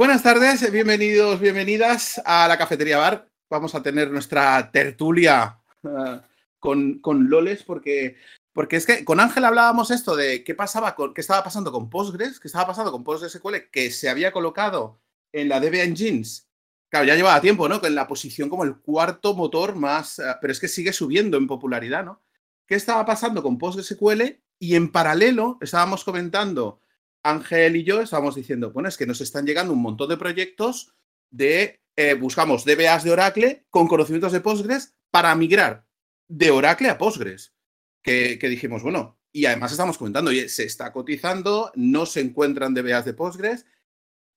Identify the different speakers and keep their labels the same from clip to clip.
Speaker 1: Buenas tardes, bienvenidos, bienvenidas a la cafetería bar. Vamos a tener nuestra tertulia uh, con, con, Loles porque, porque es que con Ángel hablábamos esto de qué pasaba con, qué estaba pasando con Postgres, qué estaba pasando con PostgreSQL, que se había colocado en la DB Engines. Claro, ya llevaba tiempo, ¿no? En la posición como el cuarto motor más, uh, pero es que sigue subiendo en popularidad, ¿no? ¿Qué estaba pasando con PostgreSQL? Y en paralelo estábamos comentando Ángel y yo estábamos diciendo, bueno, es que nos están llegando un montón de proyectos de, eh, buscamos DBAs de Oracle con conocimientos de Postgres para migrar de Oracle a Postgres. Que, dijimos, bueno, y además estamos comentando, oye, se está cotizando, no se encuentran DBAs de Postgres,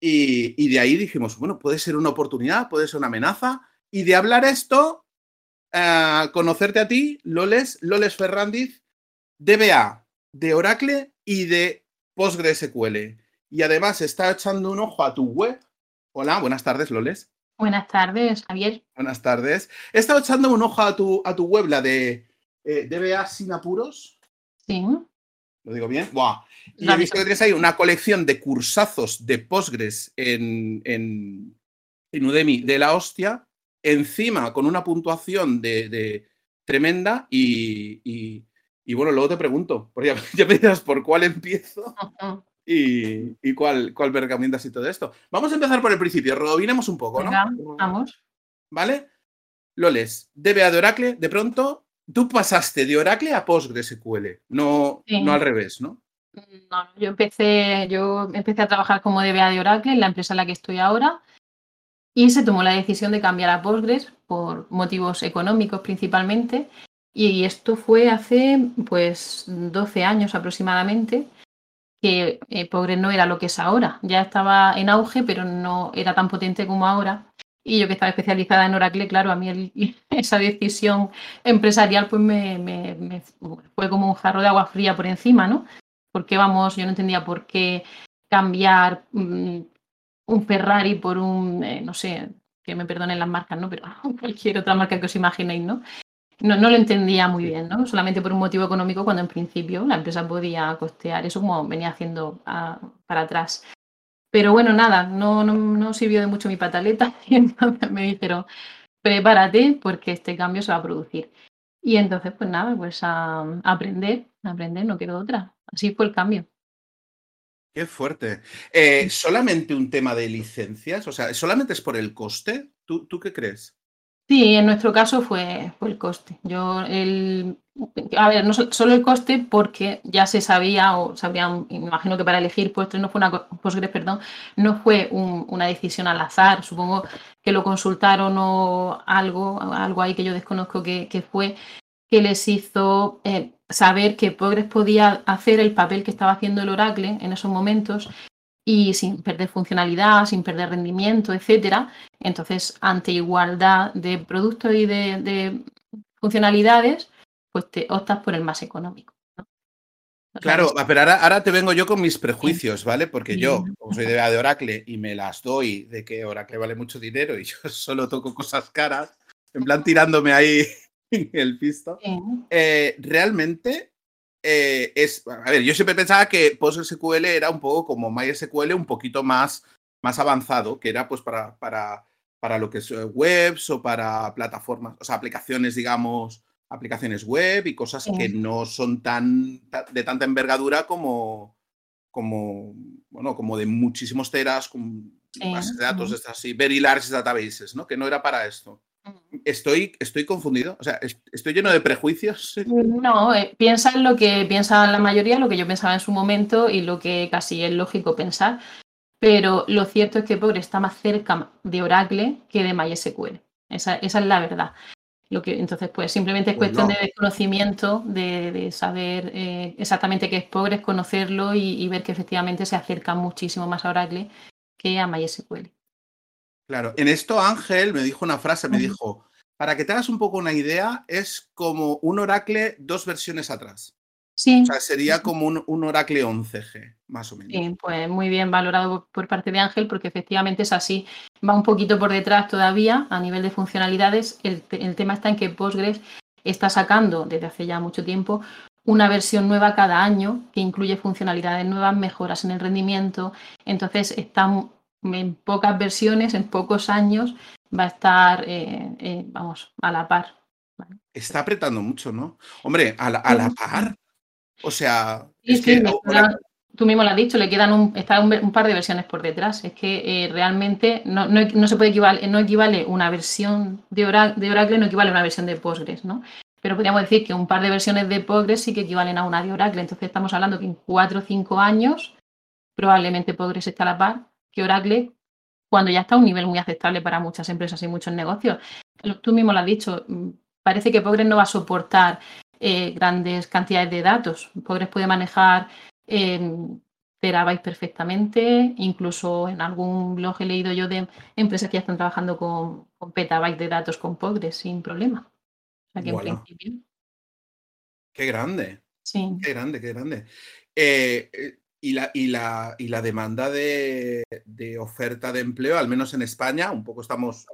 Speaker 1: y, de ahí dijimos, bueno, puede ser una oportunidad, puede ser una amenaza, y de hablar esto, uh, conocerte a ti, Loles, Loles Ferrandiz, DBA de Oracle y de PostgreSQL. Y además está echando un ojo a tu web. Hola, buenas tardes, Loles.
Speaker 2: Buenas tardes, Javier.
Speaker 1: Buenas tardes. He estado echando un ojo a tu, a tu web, la de eh, DBA sin apuros.
Speaker 2: Sí.
Speaker 1: ¿Lo digo bien? ¡Buah! Y he visto que tienes ahí una colección de cursazos de Postgres en, en, en Udemy de la hostia, encima con una puntuación de, de tremenda y, y, y bueno, luego te pregunto, porque ya, ya me dirás por cuál empiezo y, y, cuál, cuál me recomiendas y todo esto. Vamos a empezar por el principio, robinemos un poco, ¿no?
Speaker 2: Venga, vamos.
Speaker 1: ¿Vale? Loles, DBA de Oracle, de pronto, tú pasaste de Oracle a PostgreSQL, no, sí. no al revés, ¿no?
Speaker 2: No, yo empecé, yo empecé a trabajar como DBA de Oracle en la empresa en la que estoy ahora y se tomó la decisión de cambiar a Postgres por motivos económicos principalmente y esto fue hace pues 12 años aproximadamente, que eh, Postgres no era lo que es ahora. Ya estaba en auge, pero no era tan potente como ahora. Y yo que estaba especializada en Oracle, claro, a mí esa decisión empresarial pues me, fue como un jarro de agua fría por encima, ¿no? Porque vamos, yo no entendía por qué cambiar mm, un Ferrari por un, eh, no sé, que me perdonen las marcas, ¿no? Pero cualquier otra marca que os imaginéis, ¿no? No, no, lo entendía muy bien, ¿no? Solamente por un motivo económico cuando en principio la empresa podía costear eso como venía haciendo a, para atrás. Pero bueno, nada, no, no, no, sirvió de mucho mi pataleta y entonces me dijeron, prepárate porque este cambio se va a producir. Y entonces, pues nada, pues a, a aprender, a aprender, no quiero otra. Así fue el cambio.
Speaker 1: Qué fuerte. Eh, ¿Solamente un tema de licencias? O sea, ¿solamente es por el coste? ¿Tú, ¿tú qué crees?
Speaker 2: Sí, en nuestro caso fue, fue el coste. Yo, el, a ver, no solo el coste porque ya se sabía o sabían, me imagino que para elegir Postgres no fue una Postgres, perdón, no fue un, una decisión al azar. Supongo que lo consultaron o algo, algo ahí que yo desconozco que, que fue que les hizo eh, saber que Postgres podía hacer el papel que estaba haciendo el Oracle en esos momentos y sin perder funcionalidad, sin perder rendimiento, etcétera. Entonces, ante igualdad de productos y de, de funcionalidades, pues te optas por el más económico. ¿no?
Speaker 1: O sea, claro, pero ahora, ahora, te vengo yo con mis prejuicios. ¿vale? Porque yo, como soy de, de Oracle y me las doy de que Oracle vale mucho dinero y yo solo toco cosas caras, en plan tirándome ahí el pisto, eh, realmente eh, es, a ver, yo siempre pensaba que PostgreSQL era un poco como MySQL, un poquito más, más avanzado, que era pues para, para, para lo que es eh, webs o para plataformas, o sea, aplicaciones, digamos, aplicaciones web y cosas sí. que no son tan de tanta envergadura como, como, bueno, como de muchísimos teras, con sí. bases de datos, estas así, very large databases, ¿no? Que no era para esto. Estoy, estoy confundido, o sea, estoy lleno de prejuicios.
Speaker 2: No, eh, piensa en lo que piensa la mayoría, lo que yo pensaba en su momento y lo que casi es lógico pensar, pero lo cierto es que Pobre está más cerca de Oracle que de MySQL. Esa, esa es la verdad. Lo que, entonces, pues simplemente es cuestión pues no. de conocimiento, de, de saber eh, exactamente qué es Postgres, conocerlo y, y, ver que efectivamente se acerca muchísimo más a Oracle que a MySQL.
Speaker 1: Claro, en esto Ángel me dijo una frase, me dijo, para que te hagas un poco una idea, es como un Oracle dos versiones atrás.
Speaker 2: Sí.
Speaker 1: O sea, sería como un, un, Oracle 11G, más o menos.
Speaker 2: Sí, pues muy bien valorado por parte de Ángel, porque efectivamente es así. Va un poquito por detrás todavía a nivel de funcionalidades. El, el tema está en que Postgres está sacando desde hace ya mucho tiempo una versión nueva cada año que incluye funcionalidades nuevas, mejoras en el rendimiento. Entonces está en pocas versiones, en pocos años, va a estar, eh, eh, vamos, a la par.
Speaker 1: Está apretando mucho, ¿no? Hombre, a la, a la par. O sea,
Speaker 2: es que tú mismo lo has dicho, le quedan un, está un, par de versiones por detrás. Es que eh, realmente no, no, se puede equivaler, no equivale una versión de, de Oracle, no equivale a una versión de Postgres, ¿no? Pero podríamos decir que un par de versiones de Postgres sí que equivalen a una de Oracle. Entonces estamos hablando que en cuatro o cinco años probablemente Postgres esté a la par que Oracle cuando ya está a un nivel muy aceptable para muchas empresas y muchos negocios. Tú mismo lo has dicho, mm, parece que Postgres no va a soportar eh, grandes cantidades de datos. Postgres puede manejar eh, terabytes perfectamente, incluso en algún blog he leído yo de empresas que ya están trabajando con, petabytes de datos con Postgres sin problema.
Speaker 1: Qué grande.
Speaker 2: Sí.
Speaker 1: Qué grande, qué grande. Eh, eh, y, la, y, la, y la demanda de, oferta de empleo, al menos en España, un poco estamos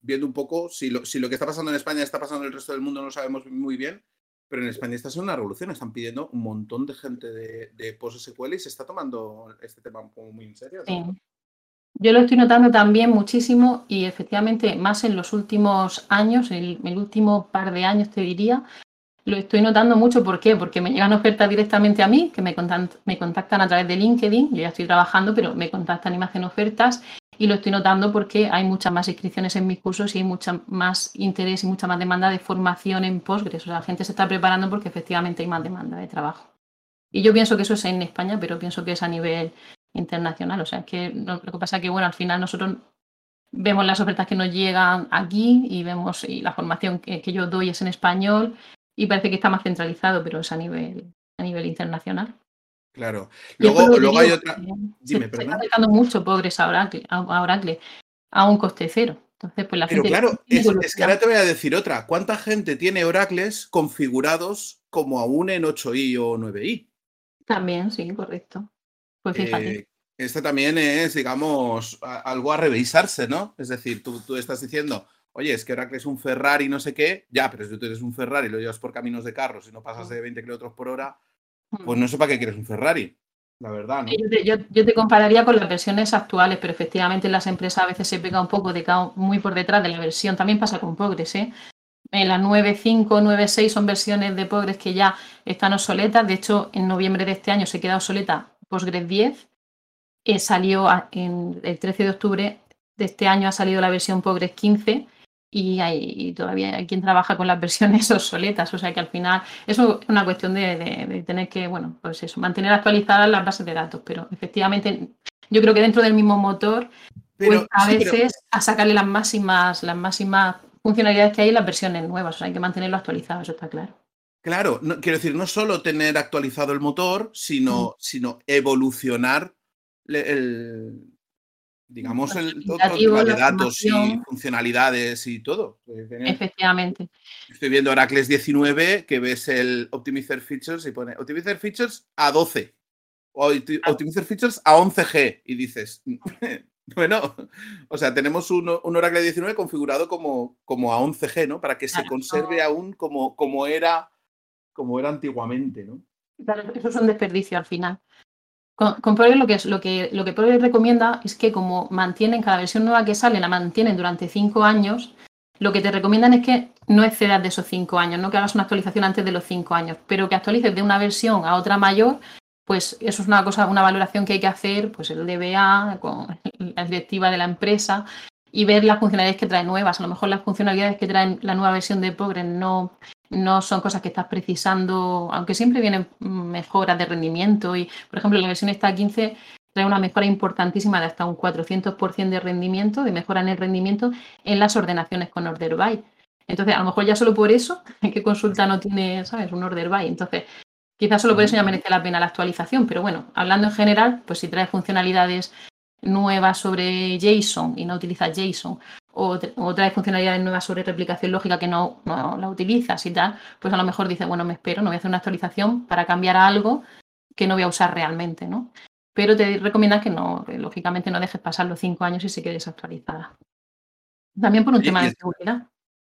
Speaker 1: viendo un poco si lo, si lo que está pasando en España está pasando en el resto del mundo, no lo sabemos muy bien, pero en España está siendo una revolución. Están pidiendo un montón de gente de, de PostSQL y se está tomando este tema como muy en serio.
Speaker 2: Sí. Yo lo estoy notando también muchísimo y efectivamente más en los últimos años, el, el último par de años te diría, lo estoy notando mucho. ¿Por qué? Porque me llegan ofertas directamente a mí, que me contactan, me contactan a través de LinkedIn. Yo ya estoy trabajando, pero me contactan y me hacen ofertas y lo estoy notando porque hay muchas más inscripciones en mis cursos y hay mucha más interés y mucha más demanda de formación en Postgres. O sea, la gente se está preparando porque efectivamente hay más demanda de trabajo. Y yo pienso que eso es en España, pero pienso que es a nivel internacional. O sea, que lo que pasa es que, bueno, al final nosotros vemos las ofertas que nos llegan aquí y vemos y la formación que, yo doy es en español y parece que está más centralizado, pero es a nivel, a nivel internacional.
Speaker 1: Claro. Luego, luego hay otra.
Speaker 2: Dime, se, está dejando mucho pobres a Oracle, a, Oracle, a un coste cero. Entonces, pues la
Speaker 1: Pero
Speaker 2: gente
Speaker 1: claro, es, que ahora te voy a decir otra. ¿Cuánta gente tiene Oracles configurados como aún en 8i o 9i?
Speaker 2: También, sí, correcto. Pues fíjate.
Speaker 1: Eh, esto también es, digamos, algo a revisarse, ¿no? Es decir, tú, tú estás diciendo, oye, es que Oracle es un Ferrari, no sé qué, ya, pero si tú eres un Ferrari y lo llevas por caminos de carros y no pasas de 20 kilómetros por hora, pues no sé para qué quieres un Ferrari, la verdad. ¿no?
Speaker 2: Yo, te, compararía con las versiones actuales, pero efectivamente en las empresas a veces se pega un poco de muy por detrás de la versión. También pasa con Progress, ¿eh? En la 9.5, 9.6 son versiones de Progress que ya están obsoletas. De hecho, en noviembre de este año se queda obsoleta Postgres 10. Eh, salió en el 13 de octubre de este año ha salido la versión Postgres 15 y, hay, todavía hay quien trabaja con las versiones obsoletas. O sea que al final eso es una cuestión de, tener que, bueno, pues eso, mantener actualizadas las bases de datos. Pero efectivamente, yo creo que dentro del mismo motor, pues a veces a sacarle las máximas, las máximas funcionalidades que hay en las versiones nuevas. O sea, hay que mantenerlo actualizado, eso está claro.
Speaker 1: Claro, quiero decir, no solo tener actualizado el motor, sino, mm. sino evolucionar el, digamos, el otro de datos y funcionalidades y todo.
Speaker 2: Efectivamente.
Speaker 1: Estoy viendo Oracles 19, que ves el Optimizer Features y pone Optimizer Features a 12 o ah. Optimizer Features a 11G y dices, bueno, o sea, tenemos un, Oracle 19 configurado como, como a 11G, ¿no? Para que se conserve aún como, como, era, como era antiguamente, ¿no?
Speaker 2: Claro, eso es un desperdicio al final. Con, Progress lo que, es, lo, que, lo que Progress recomienda es que como mantienen cada versión nueva que sale, la mantienen durante cinco años, lo que te recomiendan es que no excedas de esos cinco años, no que hagas una actualización antes de los cinco años, pero que actualices de una versión a otra mayor, pues eso es una cosa, una valoración que hay que hacer, pues el DBA, con la directiva de la empresa, y ver las funcionalidades que trae nuevas. A lo mejor las funcionalidades que trae la nueva versión de Progress no no son cosas que estás precisando, aunque siempre vienen mejoras de rendimiento y, por ejemplo, la versión esta 15 trae una mejora importantísima de hasta un 400% de rendimiento, de mejora en el rendimiento en las ordenaciones con order by. Entonces, a lo mejor ya solo por eso, ¿qué consulta no tiene, sabes, un order by? Entonces, quizás solo por eso ya merece la pena la actualización, pero bueno, hablando en general, pues si trae funcionalidades nuevas sobre JSON y no utiliza JSON o, trae funcionalidades nuevas sobre replicación lógica que no, la utilizas y tal, pues a lo mejor dice, bueno, me espero, no voy a hacer una actualización para cambiar algo que no voy a usar realmente, ¿no? Pero te recomienda que no, lógicamente no dejes pasar los cinco años y se quede desactualizada. También por un tema de seguridad.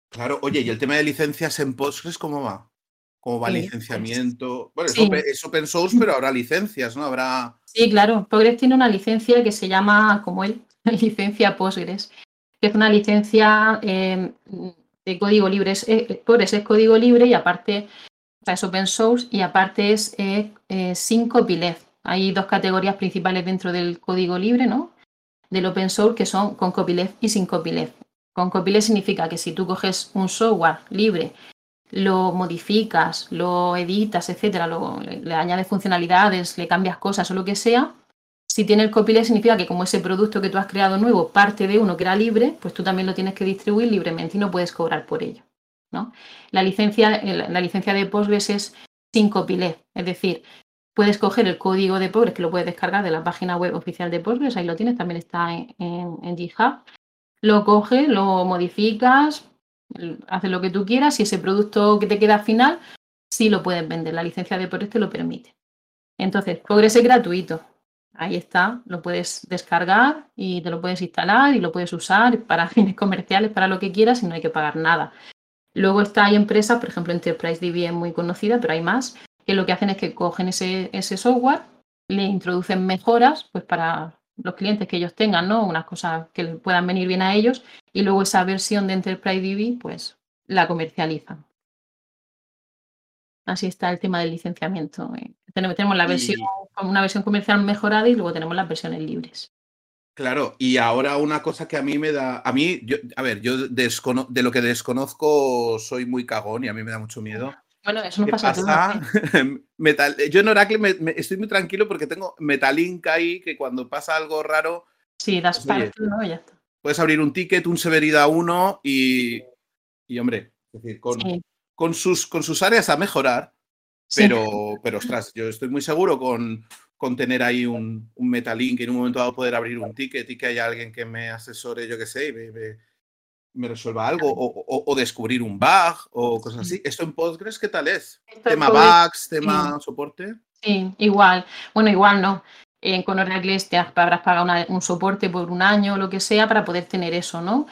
Speaker 1: Claro, oye, ¿y el tema de licencias en Postgres cómo va? ¿Cómo va
Speaker 2: Sí,
Speaker 1: licenciamiento? Bueno, es,
Speaker 2: sí.
Speaker 1: open, es open source, pero habrá licencias, ¿no? Habrá.
Speaker 2: Sí, claro. Postgres tiene una licencia que se llama, como él, licencia Postgres, es una licencia eh, de código libre. Es, eh, Postgres es código libre y aparte es open source y aparte es eh, eh, sin copyleft. Hay dos categorías principales dentro del código libre, ¿no? Del open source que son con copyleft y sin copyleft. Con copyleft significa que si tú coges un software libre, lo modificas, lo editas, etcétera, le añades funcionalidades, le cambias cosas o lo que sea, si tiene el copyleft significa que como ese producto que tú has creado nuevo parte de uno que era libre, pues tú también lo tienes que distribuir libremente y no puedes cobrar por ello. ¿no? La, licencia, eh, de Postgres es sin copyleft, es decir, puedes coger el código de Postgres que lo puedes descargar de la página web oficial de Postgres, ahí lo tienes, también está en, en- GitHub, lo coges, lo modificas, haces lo que tú quieras y ese producto que te queda al final sí lo puedes vender, la licencia de Postgres te lo permite. Entonces, Postgres es gratuito, Ahí está, lo puedes descargar y te lo puedes instalar y lo puedes usar para fines comerciales, para lo que quieras y no hay que pagar nada. Luego está, hay empresas, por ejemplo, Enterprise DB es muy conocida, pero hay más, que lo que hacen es que cogen ese, ese software, le introducen mejoras pues para los clientes que ellos tengan, ¿no? Unas cosas que puedan venir bien a ellos y luego esa versión de Enterprise DB pues la comercializan. Así está el tema del licenciamiento. eh. Tenemos, la versión, una versión comercial mejorada y luego tenemos las versiones libres.
Speaker 1: Claro, y ahora una cosa que a mí me da. A mí, yo, a ver, yo descono- de lo que desconozco soy muy cagón y a mí me da mucho miedo.
Speaker 2: Bueno, eso nos
Speaker 1: ¿Qué
Speaker 2: pasa, a
Speaker 1: pasa?
Speaker 2: ¿eh?
Speaker 1: Metal- yo en Oracle me- me- estoy muy tranquilo porque tengo Metalink ahí que cuando pasa algo raro
Speaker 2: Sí, das
Speaker 1: Pues, oye,
Speaker 2: parte, ¿no? Ya está.
Speaker 1: puedes abrir un ticket, un severidad 1 y, y hombre, es decir, con,
Speaker 2: Sí,
Speaker 1: con, sus, con sus áreas a mejorar,
Speaker 2: sí.
Speaker 1: pero, pero ostras, yo estoy muy seguro con, con tener ahí un, un Metalink y en un momento dado poder abrir un ticket y que haya alguien que me asesore, yo qué sé, y me, me- me resuelva algo o, o- o descubrir un bug o cosas así. ¿Esto en Postgres qué tal es?
Speaker 2: Esto
Speaker 1: ¿Tema bugs, tema soporte?
Speaker 2: Sí, igual. Bueno, igual no. En con Oracle te habrás pagado una- un soporte por un año o lo que sea para poder tener eso, ¿no?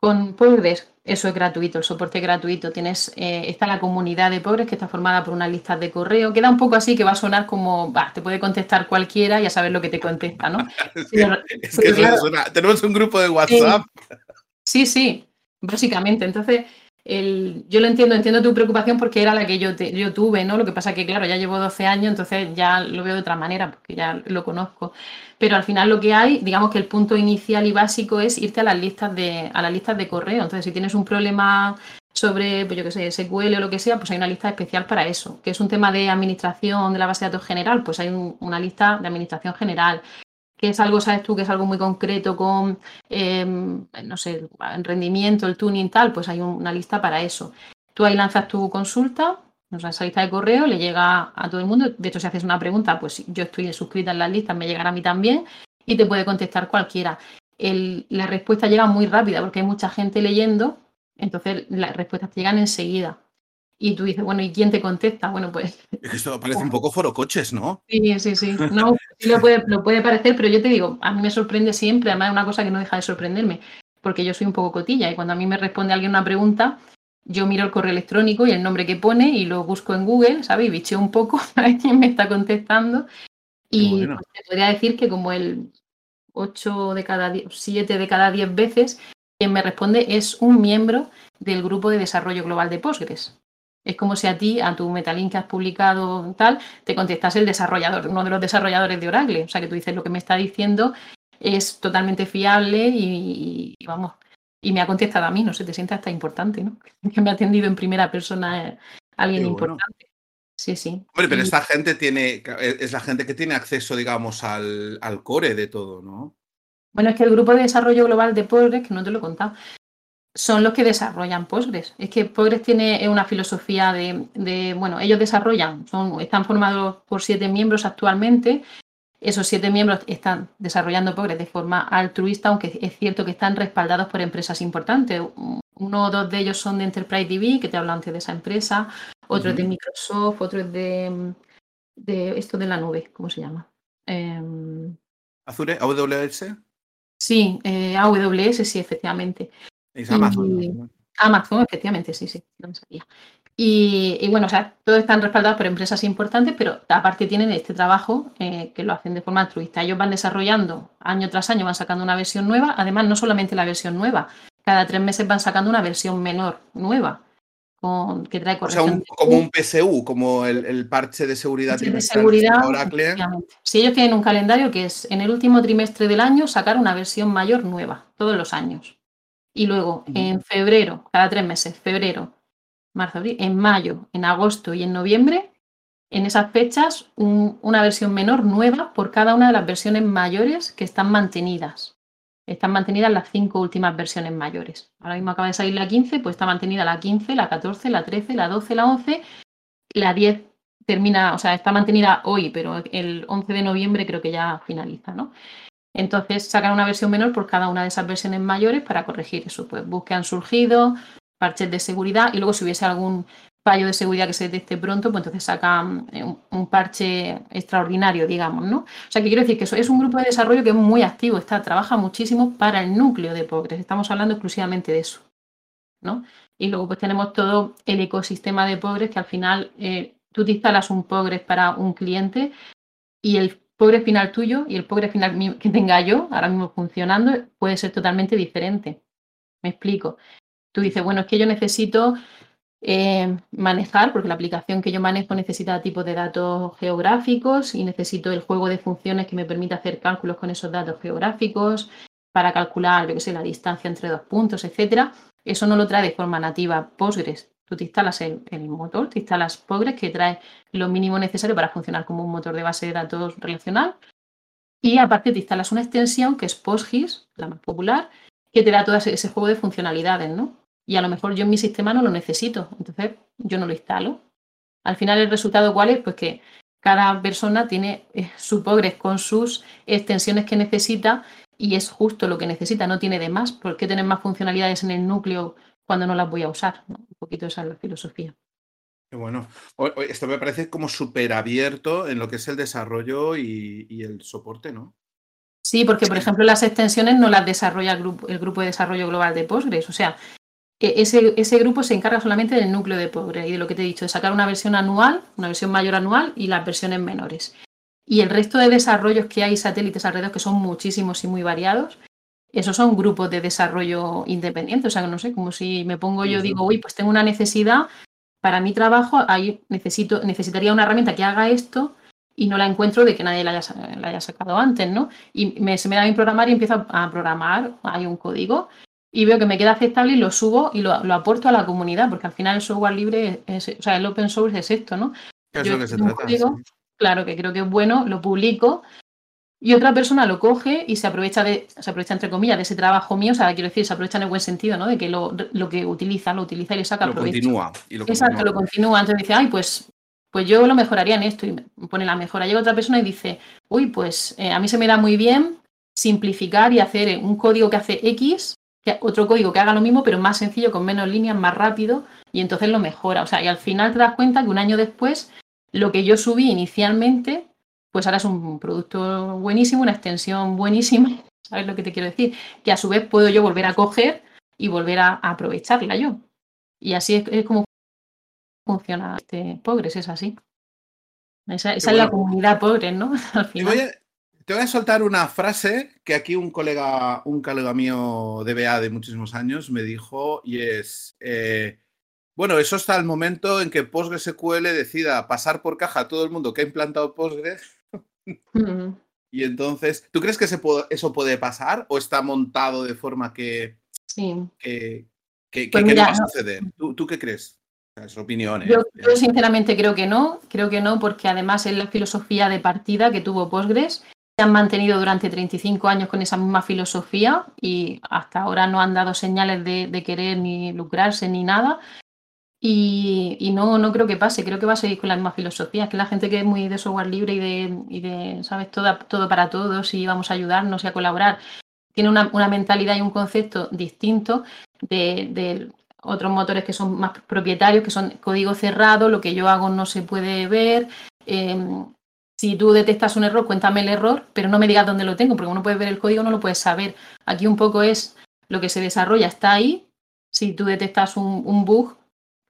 Speaker 2: Con Postgres, eso es gratuito, el soporte es gratuito. Tienes, eh, está la comunidad de Postgres que está formada por unas listas de correo. Queda un poco así que va a sonar como, te puede contestar cualquiera y a saber lo que te contesta, ¿no?
Speaker 1: Es
Speaker 2: Sí,
Speaker 1: que,
Speaker 2: pero-
Speaker 1: es
Speaker 2: pero
Speaker 1: que eso
Speaker 2: claro.
Speaker 1: suena- Tenemos un grupo de WhatsApp.
Speaker 2: Sí, sí, básicamente. Entonces, el, yo lo entiendo, entiendo tu preocupación porque era la que yo, te- yo tuve, ¿no? Lo que pasa que, claro, ya llevo 12 años, entonces ya lo veo de otra manera, porque ya lo conozco. Pero al final lo que hay, digamos que el punto inicial y básico es irte a las listas de, a las listas de correo. Entonces, si tienes un problema sobre, pues yo qué sé, SQL o lo que sea, pues hay una lista especial para eso. Que es un tema de administración de la base de datos general, pues hay un- una lista de administración general. Que es algo, sabes tú, que es algo muy concreto con eh, no sé, en rendimiento, el tuning tal, pues hay un- una lista para eso. Tú ahí lanzas tu consulta, esa lista de correo le llega a todo el mundo. De hecho, si haces una pregunta, pues yo estoy suscrita en las listas, me llegará a mí también y te puede contestar cualquiera. El- la respuesta llega muy rápida porque hay mucha gente leyendo, entonces las respuestas te llegan enseguida. Y tú dices, bueno, ¿y quién te contesta? Bueno, pues
Speaker 1: Esto parece un poco foro coches, ¿no?
Speaker 2: Sí, sí, sí. No, sí lo puede, lo puede parecer, pero yo te digo, a mí me sorprende siempre, además es una cosa que no deja de sorprenderme, porque yo soy un poco cotilla y cuando a mí me responde alguien una pregunta, yo miro el correo electrónico y el nombre que pone y lo busco en Google, ¿sabes? Y bicheo un poco a ver quién me está contestando. Y
Speaker 1: bueno.
Speaker 2: pues, te podría decir que como el 8 de cada 10, 7 de cada 10 veces, quien me responde es un miembro del grupo de desarrollo global de Postgres. Es como si a ti, a tu Metalink que has publicado tal, te contestase el desarrollador, uno de los desarrolladores de Oracle. O sea, que tú dices lo que me está diciendo es totalmente fiable y, y vamos, y me ha contestado a mí, no sé, te sientes hasta importante, ¿no? Que me ha atendido en primera persona eh, alguien
Speaker 1: bueno.
Speaker 2: importante. Sí, sí.
Speaker 1: Hombre, pero esta gente tiene, es la gente que tiene acceso, digamos, al, al core de todo, ¿no?
Speaker 2: Bueno, es que el grupo de desarrollo global de Postgres, que no te lo he contado, son los que desarrollan Postgres. Es que Postgres tiene una filosofía de, de, bueno, ellos desarrollan, son, están formados por siete miembros actualmente. Esos siete miembros están desarrollando Postgres de forma altruista, aunque es cierto que están respaldados por empresas importantes. Uno o dos de ellos son de Enterprise DB, que te hablo antes de esa empresa. Otro es de. Microsoft, otro es de, de esto de la nube, ¿cómo se llama? Em,
Speaker 1: Azure, AWS,
Speaker 2: Sí, eh, AWS, sí, efectivamente.
Speaker 1: Es Amazon.
Speaker 2: Y- efectivamente, sí, sí, no me sabía. Y, bueno, o sea, todos están respaldados por empresas importantes, pero aparte tienen este trabajo eh, que lo hacen de forma altruista. Ellos van desarrollando año tras año, van sacando una versión nueva. Además, no solamente la versión nueva, cada tres meses van sacando una versión menor, nueva, con, que trae
Speaker 1: corrección. O sea, como un PSU, como el, parche de seguridad.
Speaker 2: de seguridad Si ellos tienen un calendario que es en el último trimestre del año sacar una versión mayor nueva, todos los años. Y luego, en febrero, cada tres meses, febrero, marzo, abril, en mayo, en agosto y en noviembre, en esas fechas, una versión menor nueva por cada una de las versiones mayores que están mantenidas. Están mantenidas las cinco últimas versiones mayores. Ahora mismo acaba de salir la 15, pues está mantenida la 15, la 14, la 13, la 12, la 11, la 10 termina, o sea, está mantenida hoy, pero el 11 de noviembre creo que ya finaliza, ¿no? Entonces sacan una versión menor por cada una de esas versiones mayores para corregir eso. Pues han surgido, parches de seguridad y luego si hubiese algún fallo de seguridad que se detecte pronto, pues entonces sacan eh, un, parche extraordinario, digamos, ¿no? O sea, que quiero decir que eso es un grupo de desarrollo que es muy activo, está, trabaja muchísimo para el núcleo de Postgres, estamos hablando exclusivamente de eso, ¿no? Y luego pues tenemos todo el ecosistema de Postgres que al final eh, tú te instalas un Postgres para un cliente y el Postgres final tuyo y el Postgres final que tenga yo, ahora mismo funcionando, puede ser totalmente diferente. Me explico tú dices, bueno, es que yo necesito eh, manejar, porque la aplicación que yo manejo necesita tipos de datos geográficos y necesito el juego de funciones que me permita hacer cálculos con esos datos geográficos para calcular, yo qué sé, la distancia entre dos puntos, etcétera. Eso no lo trae de forma nativa Postgres. Tú te instalas el, el, motor, te instalas Postgres que trae lo mínimo necesario para funcionar como un motor de base de datos relacional. Y aparte te instalas una extensión que es PostGIS, la más popular, que te da todo ese juego de funcionalidades, ¿no? y a lo mejor yo en mi sistema no lo necesito, entonces yo no lo instalo. Al final el resultado cuál es, pues que cada persona tiene eh, su Postgres con sus extensiones que necesita y es justo lo que necesita, no tiene de más. ¿Por qué tener más funcionalidades en el núcleo cuando no las voy a usar? Un poquito esa es la filosofía.
Speaker 1: Bueno, esto me parece como súper abierto en lo que es el desarrollo y, el soporte, ¿no?
Speaker 2: Sí, porque por ejemplo las extensiones no las desarrolla el grupo, el grupo de desarrollo global de Postgres. O sea, ese, ese, grupo se encarga solamente del núcleo de Postgres y de lo que te he dicho, de sacar una versión anual, una versión mayor anual y las versiones menores. Y el resto de desarrollos que hay satélites alrededor, que son muchísimos y muy variados, esos son grupos de desarrollo independientes. O sea, no sé, como si me pongo yo, digo, uy, pues tengo una necesidad para mi trabajo, ahí necesito, necesitaría una herramienta que haga esto y no la encuentro de que nadie la haya, la haya sacado antes, ¿no? Y me, se me da mi programar y empiezo a programar, hay un código y veo que me queda aceptable y lo subo y lo, aporto a la comunidad, porque al final el software libre, es, o sea, el open source es esto, ¿no?
Speaker 1: Es lo que se trata.
Speaker 2: Claro, que creo que es bueno, lo publico y otra persona lo coge y se aprovecha de, se aprovecha entre comillas de ese trabajo mío, o sea, quiero decir, se aprovecha en el buen sentido, ¿no? De que lo, lo que utiliza, lo utiliza y le saca
Speaker 1: lo Continúa, y
Speaker 2: lo Exacto, lo continúa. Entonces dice, ay, pues, pues yo lo mejoraría en esto y pone la mejora. Llega otra persona y dice, uy, pues eh, a mí se me da muy bien simplificar y hacer un código que hace X otro código que haga lo mismo, pero más sencillo, con menos líneas, más rápido, y entonces lo mejora. O sea, y al final te das cuenta que un año después, lo que yo subí inicialmente, pues ahora es un producto buenísimo, una extensión buenísima, ¿sabes lo que te quiero decir? Que a su vez puedo yo volver a coger y volver a, aprovecharla yo. Y así es, como funciona este Progress, es así. Esa, es la comunidad Progress, ¿no? Al
Speaker 1: final. Te voy a soltar una frase que aquí un colega, un colega mío de BA de muchísimos años me dijo y es, eh, bueno, eso está el momento en que PostgreSQL decida pasar por caja a todo el mundo que ha implantado Postgres. Y entonces, ¿tú crees que eso puede pasar o está montado de forma que,
Speaker 2: sí.
Speaker 1: que, pues no va a suceder? ¿Tú, qué crees? Es opinión.
Speaker 2: Yo, yo, sinceramente creo que no, creo que no, porque además es la filosofía de partida que tuvo Postgres se han mantenido durante 35 años con esa misma filosofía y hasta ahora no han dado señales de, querer ni lucrarse ni nada. Y, no, no creo que pase, creo que va a seguir con la misma filosofía. Es que la gente que es muy de software libre y de, y de ¿sabes? Todo, todo para todos y vamos a ayudarnos y a colaborar, tiene una, mentalidad y un concepto distinto de, otros motores que son más propietarios, que son código cerrado, lo que yo hago no se puede ver. Em, si tú detectas un error, cuéntame el error, pero no me digas dónde lo tengo, porque uno puede ver el código, no lo puedes saber. Aquí un poco es lo que se desarrolla, está ahí. Si tú detectas un, bug,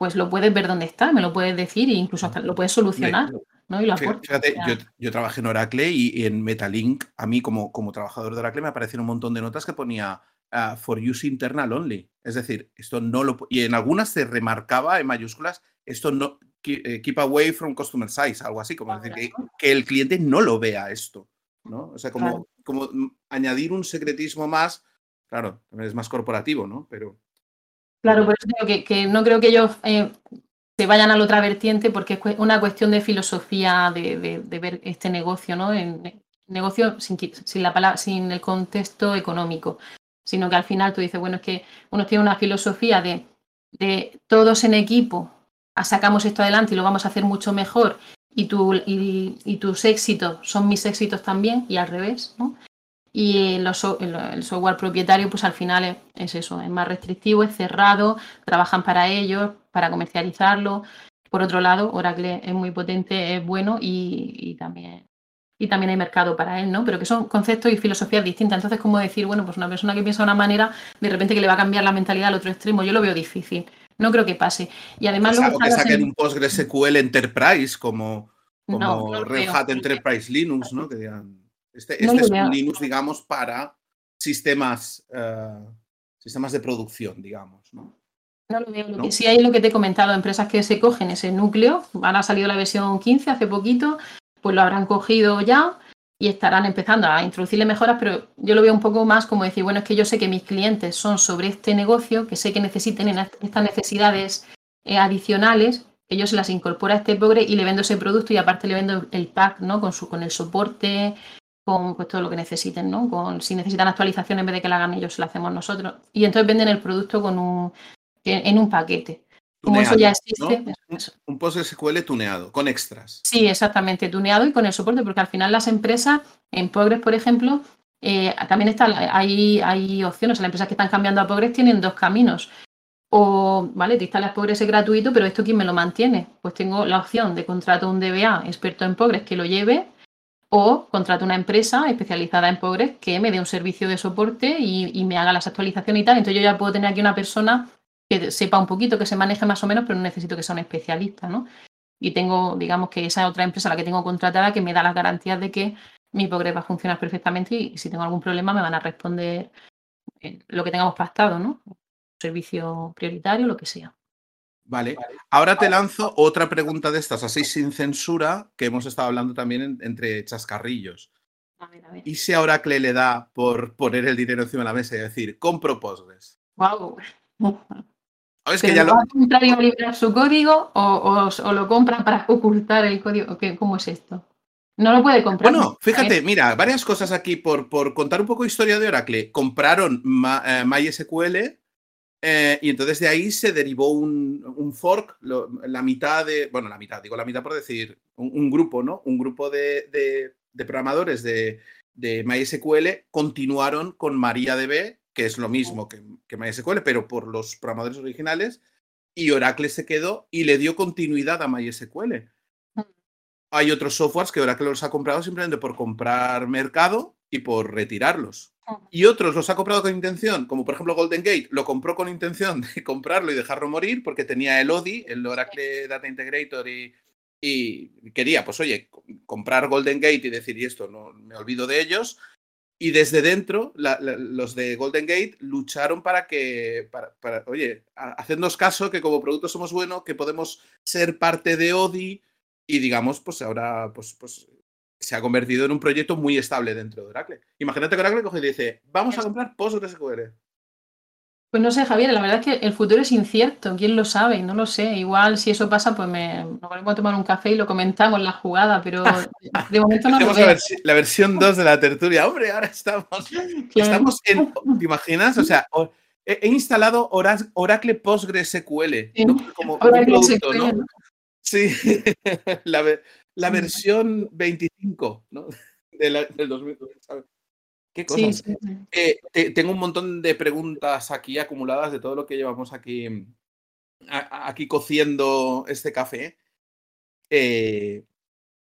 Speaker 2: pues lo puedes ver dónde está, me lo puedes decir e incluso hasta lo puedes solucionar. ¿no? Y lo
Speaker 1: fíjate, yo, trabajé en Oracle y, en Metalink, a mí como, como trabajador de Oracle me aparecieron un montón de notas que ponía uh, for use internal only. Es decir, esto no lo... Y en algunas se remarcaba en mayúsculas, esto no... Eh, keep away from customer size, algo así, como decir, que, que, el cliente no lo vea esto. ¿no? O sea, como, como añadir un secretismo más, claro, es más corporativo, ¿no? Pero...
Speaker 2: Claro, por eso digo que, no creo que ellos eh, se vayan a la otra vertiente porque es una cuestión de filosofía de, ver este negocio, ¿no? En, negocio sin, sin, la palabra, sin el contexto económico, sino que al final tú dices, bueno, es que uno tiene una filosofía de, todos en equipo sacamos esto adelante y lo vamos a hacer mucho mejor y, tu, y, tus éxitos son mis éxitos también y al revés, ¿no? Y el, software propietario, pues al final es, eso, es más restrictivo, es cerrado, trabajan para ellos, para comercializarlo. Por otro lado, Oracle es muy potente, es bueno y, también y también hay mercado para él, ¿no? Pero que son conceptos y filosofías distintas. Entonces, como decir, bueno, pues una persona que piensa de una manera, de repente que le va a cambiar la mentalidad al otro extremo, yo lo veo difícil. No creo que pase. Y además
Speaker 1: luego que saquen un PostgreSQL Enterprise como, como Red Hat Enterprise Linux, ¿no? Que digan, este, este es un Linux, digamos, para sistemas, eh, sistemas de producción, digamos, ¿no?
Speaker 2: No lo veo. Lo que sí hay lo que te he comentado, empresas que se cogen ese núcleo, van a salido la versión 15 hace poquito, pues lo habrán cogido ya y estarán empezando a introducirle mejoras, pero yo lo veo un poco más como decir, bueno, es que yo sé que mis clientes son sobre este negocio, que sé que necesiten estas necesidades eh, adicionales, que yo se las incorporo a este progre y le vendo ese producto y aparte le vendo el pack, ¿no? Con, su, con el soporte, con pues, todo lo que necesiten, ¿no? Con, si necesitan actualización en vez de que la hagan ellos, la hacemos nosotros. Y entonces venden el producto con un, en un paquete.
Speaker 1: Como eso ya existe. Un PostgreSQL tuneado, con extras.
Speaker 2: Sí, exactamente, tuneado y con el soporte, porque al final las empresas, en Progress, por ejemplo, eh, también está, hay, hay opciones. Las empresas que están cambiando a Progress tienen dos caminos. O, vale, te instalas Progress es gratuito, pero ¿esto quién me lo mantiene? Pues tengo la opción de contrato un DBA experto en Progress que lo lleve, o contrato una empresa especializada en Progress que me dé un servicio de soporte y, me haga las actualizaciones y tal. Entonces yo ya puedo tener aquí una persona que sepa un poquito, que se maneje más o menos, pero no necesito que sea un especialista, ¿no? Y tengo, digamos que esa otra empresa, la que tengo contratada, que me da las garantías de que mi Progress va a funcionar perfectamente y si tengo algún problema me van a responder lo que tengamos pactado, ¿no? Servicio prioritario, lo que sea.
Speaker 1: Vale. Ahora te lanzo otra pregunta de estas, así sin censura, que hemos estado hablando también entre chascarrillos. A ver, a ver. ¿Y si a Oracle le da por poner el dinero encima de la mesa y decir, compro Postgres?
Speaker 2: Wow.
Speaker 1: Es que ya lo...
Speaker 2: ¿Va a comprar y liberar su código o, lo compran para ocultar el código? ¿Cómo es esto? No lo puede comprar.
Speaker 1: Bueno, fíjate, mira, varias cosas aquí por, por contar un poco historia de Oracle. Compraron eh, MySQL eh, y entonces de ahí se derivó un, fork, la mitad de, bueno, la mitad, digo la mitad por decir, un, grupo, ¿no? Un grupo de, programadores de, de, MySQL continuaron con MariaDB que es lo mismo que, que MySQL, pero por los programadores originales, y Oracle se quedó y le dio continuidad a MySQL. Mm. Hay otros softwares que Oracle los ha comprado simplemente por comprar mercado y por retirarlos. Y otros los ha comprado con intención, como por ejemplo Golden Gate, lo compró con intención de comprarlo y dejarlo morir porque tenía el ODI, el Oracle Data Integrator, y, y quería, pues oye, comprar Golden Gate y decir, y esto no me olvido de ellos, y desde dentro, los de Golden Gate lucharon para que, para, oye, hacernos caso que como producto somos buenos, que podemos ser parte de ODI y digamos, pues ahora pues, pues, se ha convertido en un proyecto muy estable dentro de Oracle. Imagínate que Oracle coge y dice, vamos a comprar PostgreSQL.
Speaker 2: Pues no sé, Javier, la verdad es que el futuro es incierto, quién lo sabe, no lo sé. Igual si eso pasa, pues me nos vamos a tomar un café y lo comentamos la jugada, pero de momento no lo
Speaker 1: veo. La, versión 2 de la tertulia, hombre, ahora estamos, estamos en, ¿te imaginas? O sea, he, instalado Oracle PostgreSQL como, un producto, ¿no? Sí, la, versión 25 ¿no? de la, del 2012, ¿sabes? ¿Qué cosas? Eh, tengo un montón de preguntas aquí acumuladas de todo lo que llevamos aquí, aquí cociendo este café. Eh,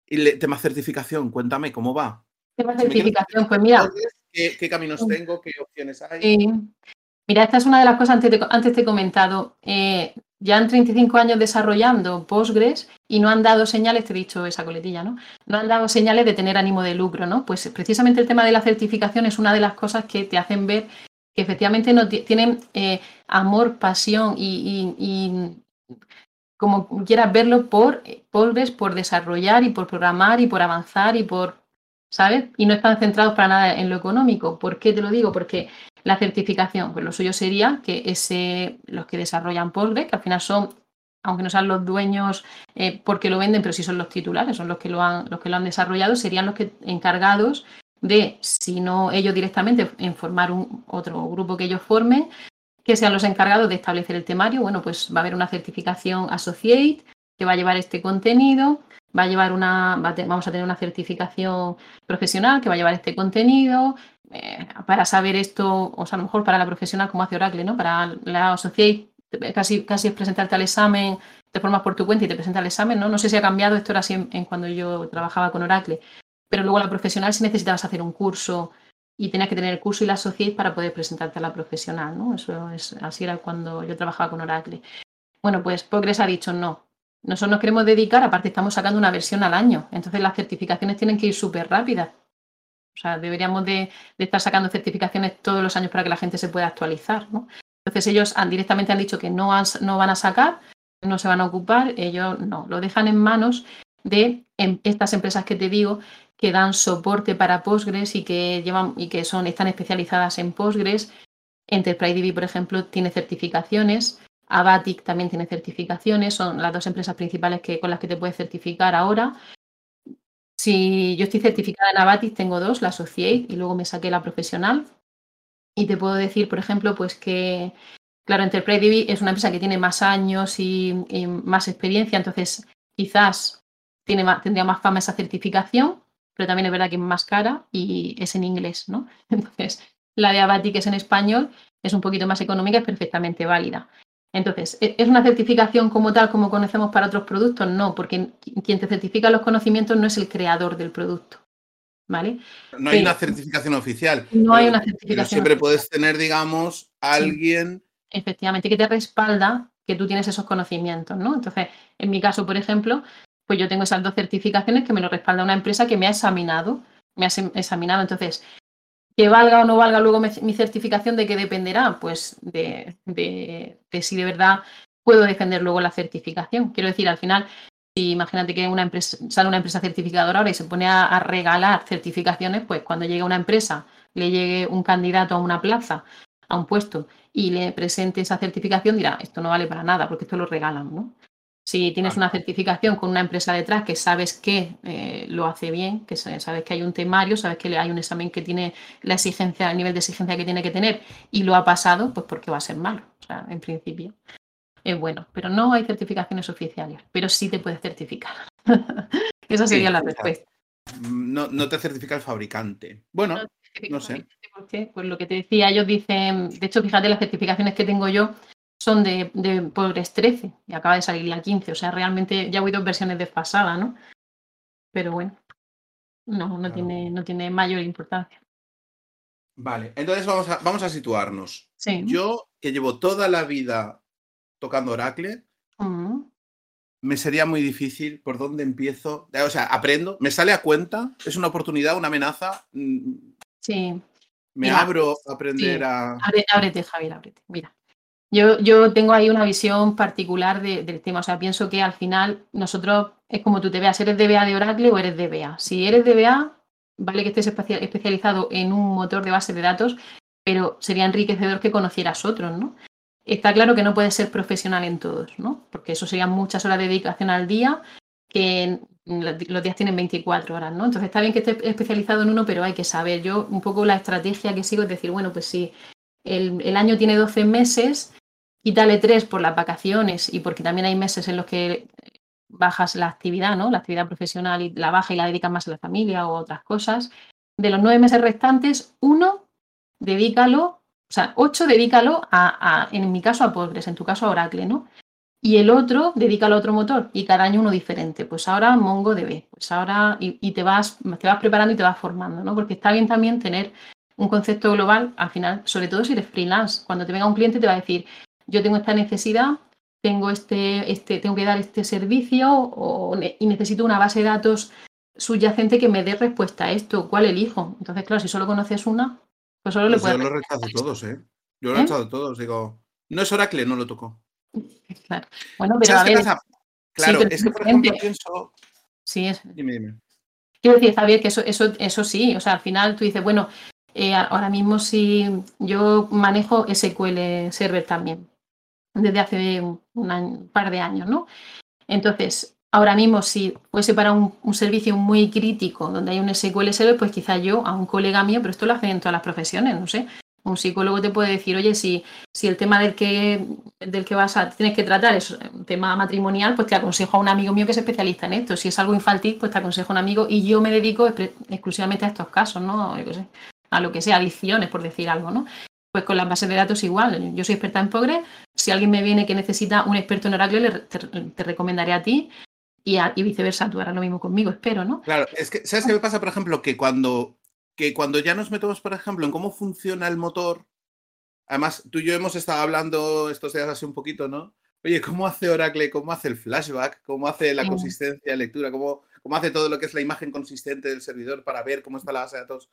Speaker 1: y tema certificación, cuéntame, ¿cómo va?
Speaker 2: Tema certificación, pues mira.
Speaker 1: ¿Qué, caminos tengo? ¿Qué opciones hay?
Speaker 2: mira, esta es una de las cosas, antes te, antes te he comentado. Eh, han 35 años desarrollando Postgres y no han dado señales, te he dicho esa coletilla, ¿no? No han dado señales de tener ánimo de lucro, ¿no? Pues precisamente el tema de la certificación es una de las cosas que te hacen ver que efectivamente no tienen eh, amor, pasión y, como quieras verlo por Postgres, por desarrollar y por programar y por avanzar y por, ¿sabes? Y no están centrados para nada en lo económico. ¿Por qué te lo digo? Porque la certificación, pues lo suyo sería que ese, los que desarrollan Postgres, que al final son, aunque no sean los dueños eh, porque lo venden, pero sí son los titulares, son los que lo han, los que lo han desarrollado, serían los que encargados de, si no ellos directamente, en formar un, otro grupo que ellos formen, que sean los encargados de establecer el temario. Bueno, pues va a haber una certificación Associate que va a llevar este contenido, va a llevar una, vamos a tener una certificación profesional que va a llevar este contenido, eh, para saber esto, o sea, a lo mejor para la profesional como hace Oracle, ¿no? Para la Associate casi, casi es presentarte al examen, te formas por tu cuenta y te presenta al examen, ¿no? No sé si ha cambiado, esto era así en, cuando yo trabajaba con Oracle, pero luego la profesional si necesitabas hacer un curso y tenías que tener el curso y la Associate para poder presentarte a la profesional, ¿no? Eso es, así era cuando yo trabajaba con Oracle. Bueno, pues Progress ha dicho no. Nosotros nos queremos dedicar, aparte estamos sacando una versión al año, entonces las certificaciones tienen que ir súper rápidas. O sea, deberíamos de, estar sacando certificaciones todos los años para que la gente se pueda actualizar, ¿no? Entonces ellos han, directamente han dicho que no, no van a sacar, no se van a ocupar, ellos no, lo dejan en manos de em, estas empresas que te digo que dan soporte para Postgres y que llevan y que son, están especializadas en Postgres. Enterprise DB, por ejemplo, tiene certificaciones. Avatic también tiene certificaciones, son las dos empresas principales que, con las que te puedes certificar ahora. Si yo estoy certificada en Avatic, tengo dos, la Associate y luego me saqué la profesional. Y te puedo decir, por ejemplo, pues que, claro, Enterprise es una empresa que tiene más años y, más experiencia, entonces quizás tiene tendría más fama esa certificación, pero también es verdad que es más cara y es en inglés, ¿no? Entonces, la de Avatic, que es en español, es un poquito más económica, es perfectamente válida. Entonces, ¿e-, ¿es una certificación como tal, como conocemos para otros productos? No, porque quien te certifica los conocimientos no es el creador del producto. ¿Vale?
Speaker 1: No hay una certificación oficial.
Speaker 2: No hay una certificación.
Speaker 1: siempre puedes tener, digamos, alguien.
Speaker 2: Efectivamente, que te respalda que tú tienes esos conocimientos, ¿no? Entonces, en mi caso, por ejemplo, pues yo tengo esas dos certificaciones que me lo respalda una empresa que me ha examinado, me ha examinado. Entonces, que valga o no valga luego mi certificación, ¿de qué dependerá? Pues de, si de verdad puedo defender luego la certificación. Quiero decir, al final, si imagínate que una empresa, sale una empresa certificadora ahora y se pone a, regalar certificaciones, pues cuando llegue una empresa, le llegue un candidato a una plaza, a un puesto, y le presente esa certificación, dirá, esto no vale para nada, porque esto lo regalan, ¿no? Si tienes una certificación con una empresa detrás que sabes que eh, lo hace bien, que sabes que hay un temario, sabes que hay un examen que tiene la exigencia, el nivel de exigencia que tiene que tener y lo ha pasado, pues porque va a ser malo. O sea, en principio es bueno. Pero no hay certificaciones oficiales, pero sí te puedes certificar. Esa sería la respuesta.
Speaker 1: No, no, te certifica el fabricante. Bueno, no, sé.
Speaker 2: ¿Por qué? Pues lo que te decía, ellos dicen, de hecho, fíjate las certificaciones que tengo yo son de, de Progress 13 y acaba de salir la 15. O sea, realmente ya voy dos versiones desfasadas, ¿no? Pero bueno, no, no, tiene, no tiene mayor importancia.
Speaker 1: Vale, entonces vamos a, vamos a situarnos. Yo, que llevo toda la vida tocando Oracle, me sería muy difícil por dónde empiezo. O sea, aprendo, me sale a cuenta, es una oportunidad, una amenaza.
Speaker 2: Mm, sí.
Speaker 1: Me abro a aprender a.
Speaker 2: Ábrete, Javier, ábrete. Mira, yo, yo tengo ahí una visión particular del tema. O sea, pienso que al final nosotros es como tú te veas, ¿eres DBA de Oracle o eres DBA? Si eres DBA, vale que estés especializado en un motor de base de datos, pero sería enriquecedor que conocieras otros, ¿no? Está claro que no puedes ser profesional en todos, ¿no? Porque eso serían muchas horas de dedicación al día, que los días tienen 24 horas, ¿no? Entonces está bien que estés especializado en uno, pero hay que saber. Yo un poco la estrategia que sigo es decir, bueno, pues si el, el año tiene 12 meses, quítale tres por las vacaciones y porque también hay meses en los que bajas la actividad, ¿no? La actividad profesional y la baja y la dedicas más a la familia o otras cosas. De los nueve meses restantes, uno, dedícalo, o sea, ocho, dedícalo a, en mi caso, a Postgres, en tu caso a Oracle, ¿no? Y el otro, dedícalo a otro motor y cada año uno diferente. Pues ahora MongoDB, pues ahora, y, y, te, vas, te vas preparando y te vas formando, ¿no? Porque está bien también tener un concepto global, al final, sobre todo si eres freelance. Cuando te venga un cliente te va a decir, yo tengo esta necesidad, tengo este, este, tengo que dar este servicio o, y necesito una base de datos subyacente que me dé respuesta a esto. ¿Cuál elijo? Entonces, claro, si solo conoces una, pues solo le
Speaker 1: pues
Speaker 2: puedes.
Speaker 1: Yo lo rechazo todos, ¿eh? Yo lo he ¿Eh? rechazado todos. Digo, no es Oracle, no lo toco.
Speaker 2: Claro. Bueno, pero a ver,
Speaker 1: Claro, es que por ejemplo pienso.
Speaker 2: Sí, es.
Speaker 1: Dime, dime.
Speaker 2: Quiero decir, Javier, que eso, eso, eso sí, o sea, al final tú dices, bueno, eh, ahora mismo sí, yo manejo SQL Server también, desde hace un, par de años, ¿no? Entonces, ahora mismo si fuese para un, un, servicio muy crítico donde hay un SQL Server, pues quizá yo a un colega mío, pero esto lo hacen en todas las profesiones, no sé, un psicólogo te puede decir, oye, si, si el tema del que, del que vas a tienes que tratar es un tema matrimonial, pues te aconsejo a un amigo mío que es especialista en esto. Si es algo infantil, pues te aconsejo a un amigo y yo me dedico exclusivamente a estos casos, ¿no? a lo que sea, adicciones, por decir algo, ¿no? Pues con las bases de datos igual. Yo soy experta en Postgres. Si alguien me viene que necesita un experto en Oracle, te, recomendaré a ti y, y, viceversa. Tú harás lo mismo conmigo, espero, ¿no?
Speaker 1: Claro, es que, ¿sabes qué me pasa, por ejemplo? Que cuando que cuando ya nos metemos, por ejemplo, en cómo funciona el motor, además tú y yo hemos estado hablando estos días así un poquito, ¿no? Oye, ¿cómo hace Oracle? ¿Cómo hace el flashback? ¿Cómo hace la consistencia de lectura? ¿Cómo, ¿Cómo hace todo lo que es la imagen consistente del servidor para ver cómo está la base de datos?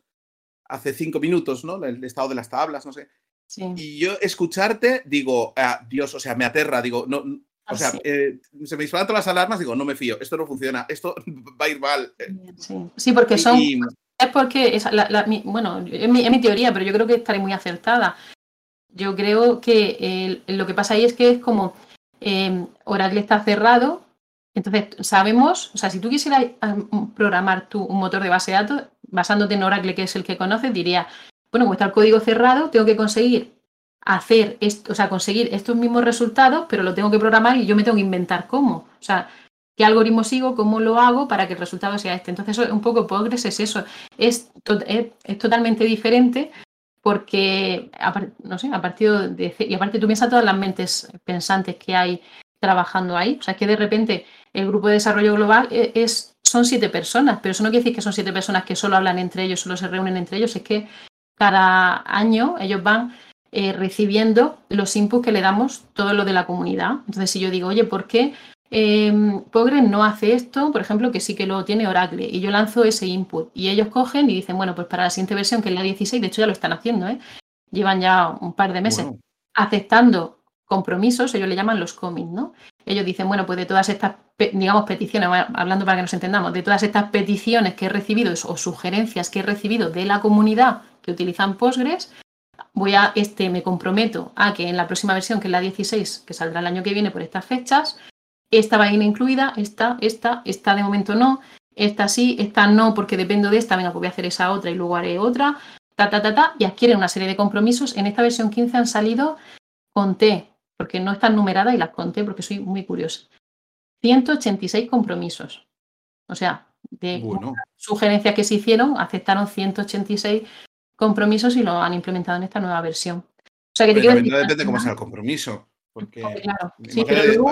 Speaker 1: Hace cinco minutos, ¿no? El estado de las tablas, no sé. Y yo escucharte, digo, ah, Dios, o sea, me aterra, digo, no, o sea, eh, se me disparan todas las alarmas, digo, no me fío, esto no funciona, esto va a ir mal.
Speaker 2: Sí, porque son, es porque, bueno, es mi, teoría, pero yo creo que estaré muy acertada. Yo creo que lo que pasa ahí es que es como eh, Oracle está cerrado, entonces sabemos, o sea, si tú quisieras programar tu, un motor de base de datos basándote en Oracle, que es el que conoces, diría, bueno, como está el código cerrado, tengo que conseguir hacer esto, o sea, conseguir estos mismos resultados, pero lo tengo que programar y yo me tengo que inventar cómo. O sea, qué algoritmo sigo, cómo lo hago para que el resultado sea este. Entonces, un poco Postgres es eso, es, es, totalmente diferente porque, no sé, a partir de... Y aparte tú piensas todas las mentes pensantes que hay trabajando ahí. O sea, que de repente el grupo de desarrollo global e, es, son siete personas, pero eso no quiere decir que son siete personas que solo hablan entre ellos, solo se reúnen entre ellos, es que cada año ellos van eh, recibiendo los inputs que le damos todo lo de la comunidad. Entonces, si yo digo, oye, ¿por qué eh, Postgres no hace esto, por ejemplo, que sí que lo tiene Oracle, y yo lanzo ese input, y ellos cogen y dicen, bueno, pues para la siguiente versión, que es la 16, de hecho ya lo están haciendo, ¿eh? llevan ya un par de meses aceptando compromisos, ellos le llaman los commits, ¿no? Ellos dicen, bueno, pues de todas estas, digamos, peticiones, hablando para que nos entendamos, de todas estas peticiones que he recibido o sugerencias que he recibido de la comunidad que utilizan Postgres, voy a, este, me comprometo a que en la próxima versión, que es la 16, que saldrá el año que viene por estas fechas, esta va a ir incluida, esta, esta, esta de momento no, esta sí, esta no, porque dependo de esta, venga, pues voy a hacer esa otra y luego haré otra, ta, ta, ta, ta, y adquieren una serie de compromisos. En esta versión 15 han salido, conté, porque no están numeradas y las conté porque soy muy curiosa, 186 compromisos. O sea, de sugerencias que se hicieron, aceptaron 186 compromisos y lo han implementado en esta nueva versión. O
Speaker 1: sea, que te depende de cómo sea el compromiso. Porque
Speaker 2: claro,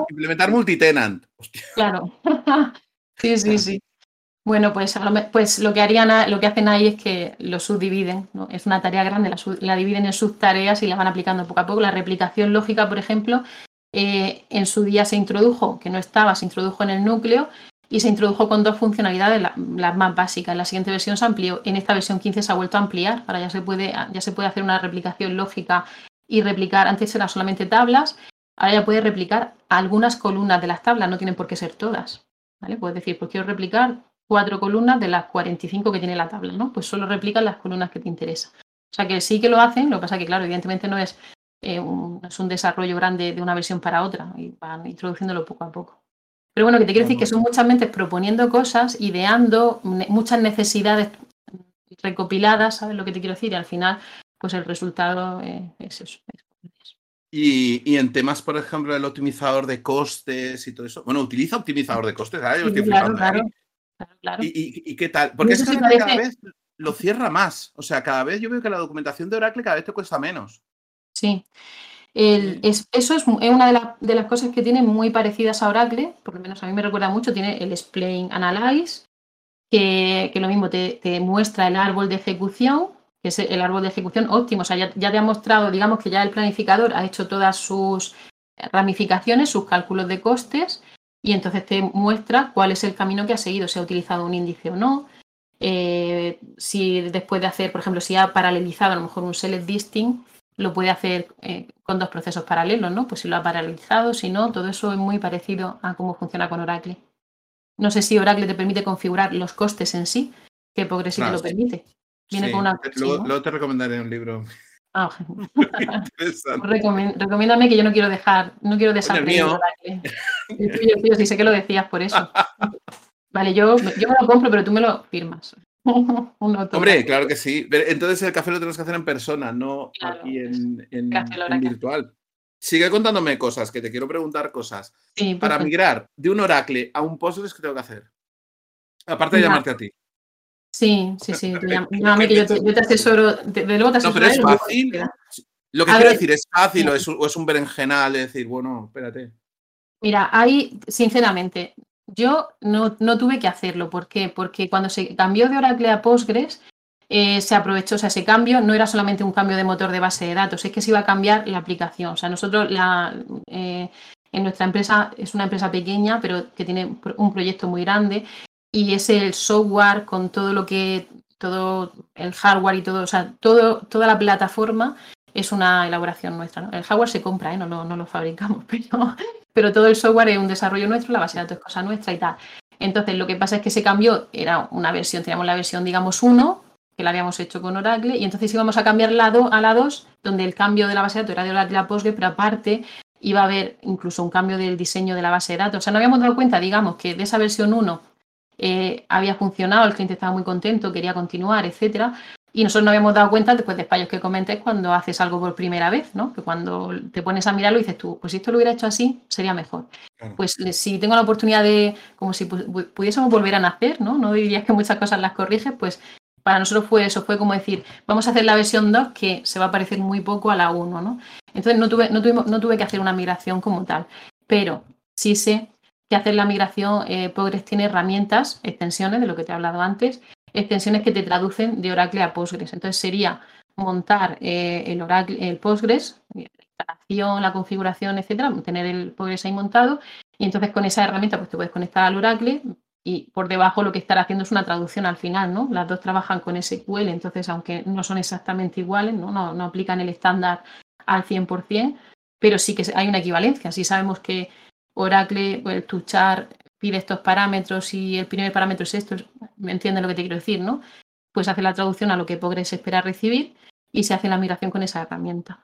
Speaker 1: implementar multitenant.
Speaker 2: Claro. sí, sí, sí. Bueno, pues, pues lo que harían, lo que hacen ahí es que lo subdividen, ¿no? Es una tarea grande, la, dividen en subtareas y la van aplicando poco a poco. La replicación lógica, por ejemplo, eh, en su día se introdujo, que no estaba, se introdujo en el núcleo y se introdujo con dos funcionalidades, las más básicas. En la siguiente versión se amplió, en esta versión 15 se ha vuelto a ampliar, ahora ya se puede, ya se puede hacer una replicación lógica y replicar, antes eran solamente tablas, ahora ya puedes replicar algunas columnas de las tablas, no tienen por qué ser todas. Puedes decir, pues quiero replicar cuatro columnas de las 45 que tiene la tabla, ¿no? Pues solo replican las columnas que te interesan. O sea que sí que lo hacen, lo que pasa que, claro, evidentemente no es, eh, un, es un desarrollo grande de una versión para otra y van introduciéndolo poco a poco. Pero bueno, que te quiero decir que son muchas mentes proponiendo cosas, ideando, muchas necesidades recopiladas, ¿sabes lo que te quiero decir? Y al final pues el resultado eh, es eso.
Speaker 1: Y, en temas, por ejemplo, el optimizador de costes y todo eso. Bueno, utiliza optimizador de costes,
Speaker 2: claro, claro, claro,
Speaker 1: ¿Y, qué tal? Porque es que cada vez lo cierra más. O sea, cada vez yo veo que la documentación de Oracle cada vez te cuesta menos.
Speaker 2: Sí. eso es, una de, las cosas que tiene muy parecidas a Oracle, por lo menos a mí me recuerda mucho, tiene el Explain Analyze, que, lo mismo te, muestra el árbol de ejecución que es el árbol de ejecución óptimo. O sea, ya, te ha mostrado, digamos que ya el planificador ha hecho todas sus ramificaciones, sus cálculos de costes y entonces te muestra cuál es el camino que ha seguido, si ha utilizado un índice o no, eh, si después de hacer, por ejemplo, si ha paralelizado a lo mejor un select distinct, lo puede hacer eh, con dos procesos paralelos, ¿no? Pues si lo ha paralelizado, si no, todo eso es muy parecido a cómo funciona con Oracle. No sé si Oracle te permite configurar los costes en sí, que Progress sí te lo permite. Viene con una.
Speaker 1: Luego, te recomendaré un libro. Ah,
Speaker 2: recomiéndame que yo no quiero dejar, no quiero desaprender Oracle. Yo, sí sé que lo decías por eso. Vale, yo, yo me lo compro, pero tú me lo firmas.
Speaker 1: Hombre, claro que sí. Entonces el café lo tenemos que hacer en persona, no aquí en, virtual. Sigue contándome cosas, que te quiero preguntar cosas. Para migrar de un Oracle a un Postgres, ¿qué tengo que hacer? Aparte de llamarte a ti.
Speaker 2: Sí, sí, sí. Llámame que yo te, asesoro. De, luego te
Speaker 1: asesoro. No, pero es fácil. Lo que quiero decir, ¿es fácil o es, o es un berenjenal de decir, bueno, espérate?
Speaker 2: Mira, ahí, sinceramente, yo no, tuve que hacerlo. ¿Por qué? Porque cuando se cambió de Oracle a Postgres, eh, se aprovechó, o sea, ese cambio no era solamente un cambio de motor de base de datos, es que se iba a cambiar la aplicación. O sea, nosotros la, eh, en nuestra empresa es una empresa pequeña, pero que tiene un proyecto muy grande y es el software con todo lo que, todo el hardware y todo, o sea, todo, toda la plataforma es una elaboración nuestra. El hardware se compra, ¿eh? no, lo, no lo fabricamos, pero pero todo el software es un desarrollo nuestro, la base de datos es cosa nuestra y tal. Entonces, lo que pasa es que se cambió, era una versión, teníamos la versión, digamos, 1, que la habíamos hecho con Oracle, y entonces íbamos a cambiar lado a la 2, donde el cambio de la base de datos era de Oracle a Postgre, pero aparte iba a haber incluso un cambio del diseño de la base de datos. O sea, no habíamos dado cuenta, digamos, que de esa versión 1 eh, había funcionado, el cliente estaba muy contento, quería continuar, etcétera, y nosotros no habíamos dado cuenta después de fallos que comentes cuando haces algo por primera vez, ¿no? Que cuando te pones a mirarlo y dices tú, pues si esto lo hubiera hecho así, sería mejor. Pues si tengo la oportunidad de, como si pudiésemos volver a nacer, ¿no? No dirías que muchas cosas las corriges, pues para nosotros fue eso, fue como decir, vamos a hacer la versión 2 que se va a parecer muy poco a la 1, ¿no? Entonces no tuve, no, tuvimos, no tuve que hacer una migración como tal, pero sí sé que hacer la migración, eh, Progress tiene herramientas, extensiones de lo que te he hablado antes, extensiones que te traducen de Oracle a Postgres. Entonces sería montar eh, el Oracle, el Postgres, la instalación, la configuración, etcétera, tener el Postgres ahí montado y entonces con esa herramienta pues te puedes conectar al Oracle y por debajo lo que estará haciendo es una traducción al final, ¿no? Las dos trabajan con SQL, entonces aunque no son exactamente iguales, no, no, no aplican el estándar al 100%, pero sí que hay una equivalencia. Si sabemos que Oracle, el Tuchar pide estos parámetros y el primer parámetro es esto, me entienden lo que te quiero decir, ¿no? Pues hace la traducción a lo que Postgres espera recibir y se hace la migración con esa herramienta.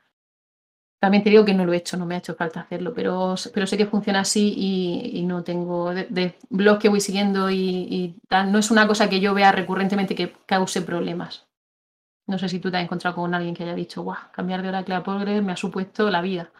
Speaker 2: También te digo que no lo he hecho, no me ha hecho falta hacerlo, pero, pero sé que funciona así y, no tengo de, blog que voy siguiendo y, tal. No es una cosa que yo vea recurrentemente que cause problemas. No sé si tú te has encontrado con alguien que haya dicho, guau, cambiar de Oracle a Postgres me ha supuesto la vida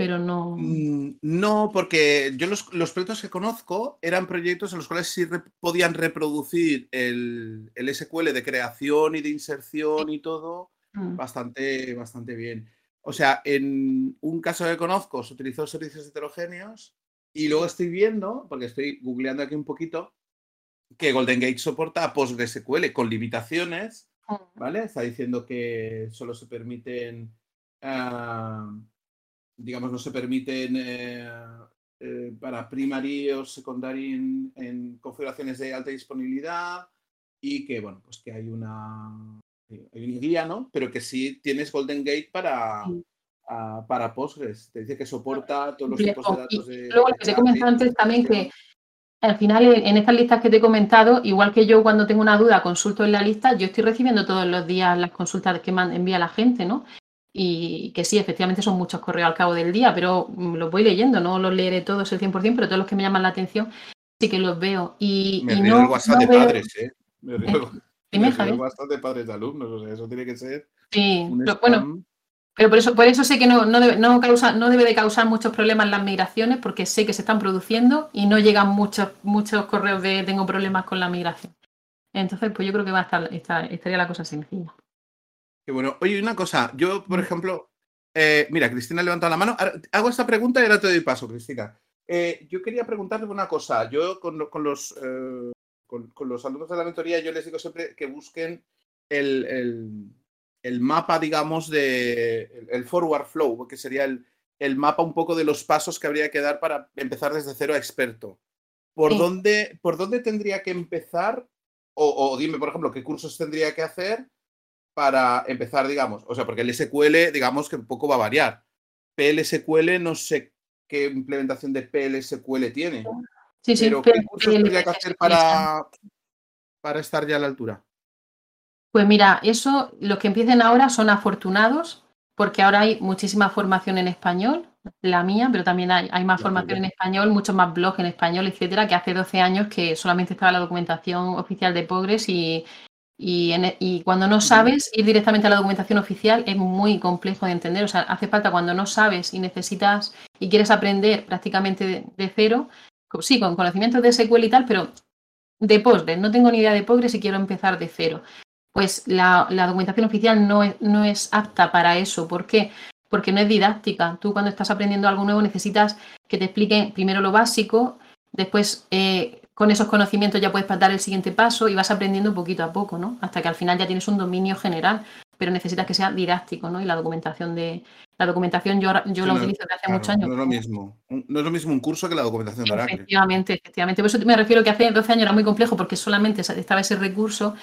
Speaker 2: pero no.
Speaker 1: Mm, no, porque yo los, proyectos que conozco eran proyectos en los cuales sí podían reproducir el, SQL de creación y de inserción y todo mm. bastante, bastante bien. O sea, en un caso que conozco se utilizó servicios heterogéneos y luego estoy viendo, porque estoy googleando aquí un poquito, que Golden Gate soporta PostgreSQL con limitaciones, mm. ¿vale? Está diciendo que solo se permiten ah, digamos, no se permiten eh, eh, para primary o secondary en, configuraciones de alta disponibilidad y que, bueno, pues que hay una, hay guía, ¿no? Pero que sí tienes Golden Gate para, para Postgres. Te dice que soporta todos los tipos de datos. De,
Speaker 2: luego, lo que te he comentado antes también que al final en estas listas que te he comentado, igual que yo cuando tengo una duda consulto en la lista, yo estoy recibiendo todos los días las consultas que envía la gente, ¿no? Y que sí, efectivamente son muchos correos al cabo del día, pero mm, los voy leyendo, no los leeré todos el 100%, pero todos los que me llaman la atención sí que los veo. Y,
Speaker 1: me río el WhatsApp de padres, ¿eh? Me río, el WhatsApp de padres de alumnos, o sea, eso tiene que ser.
Speaker 2: Sí, bueno, pero por eso, por eso sé que no, no, debe, no, causa, no debe de causar muchos problemas las migraciones, porque sé que se están produciendo y no llegan muchos, muchos correos de tengo problemas con la migración. Entonces, pues yo creo que va a estar, estaría la cosa sencilla
Speaker 1: bueno. Oye, una cosa, yo, por ejemplo, eh, mira, Cristina ha levantado la mano. hago esta pregunta y ahora te doy paso, Cristina. Eh, yo quería preguntarte una cosa. Yo con, los, eh, con, los alumnos de la mentoría, yo les digo siempre que busquen el, mapa, digamos, de el, forward flow, que sería el, el mapa un poco de los pasos que habría que dar para empezar desde cero a experto. ¿Por, dónde, ¿por dónde tendría que empezar? O, dime, por ejemplo, qué cursos tendría que hacer para empezar, digamos. O sea, porque el SQL, digamos que un poco va a variar. PLSQL, no sé qué implementación de PLSQL tiene. Sí, sí, pero ¿qué cursos tendría que hacer para, para estar ya a la altura?
Speaker 2: Pues mira, eso, los que empiecen ahora son afortunados, porque ahora hay muchísima formación en español, la mía, pero también hay, hay más formación en español, muchos más blogs en español, etcétera, que hace 12 años que solamente estaba la documentación oficial de Progress y, y, e, y, cuando no sabes, ir directamente a la documentación oficial es muy complejo de entender. O sea, hace falta cuando no sabes y necesitas y quieres aprender prácticamente de, cero, sí, con conocimientos de SQL y tal, pero de Postgres. No tengo ni idea de Postgres y quiero empezar de cero pues la, documentación oficial no es, no es apta para eso. ¿Por qué? Porque no es didáctica. Tú cuando estás aprendiendo algo nuevo necesitas que te expliquen primero lo básico, después eh, con esos conocimientos ya puedes dar el siguiente paso y vas aprendiendo poquito a poco, ¿no? Hasta que al final ya tienes un dominio general, pero necesitas que sea didáctico, ¿no? Y la documentación de la documentación yo, yo la utilizo desde hace muchos años.
Speaker 1: No es lo mismo, no es lo mismo un curso que la documentación de Oracle.
Speaker 2: Efectivamente, efectivamente. Por eso me refiero que hace 12 años era muy complejo porque solamente estaba ese recurso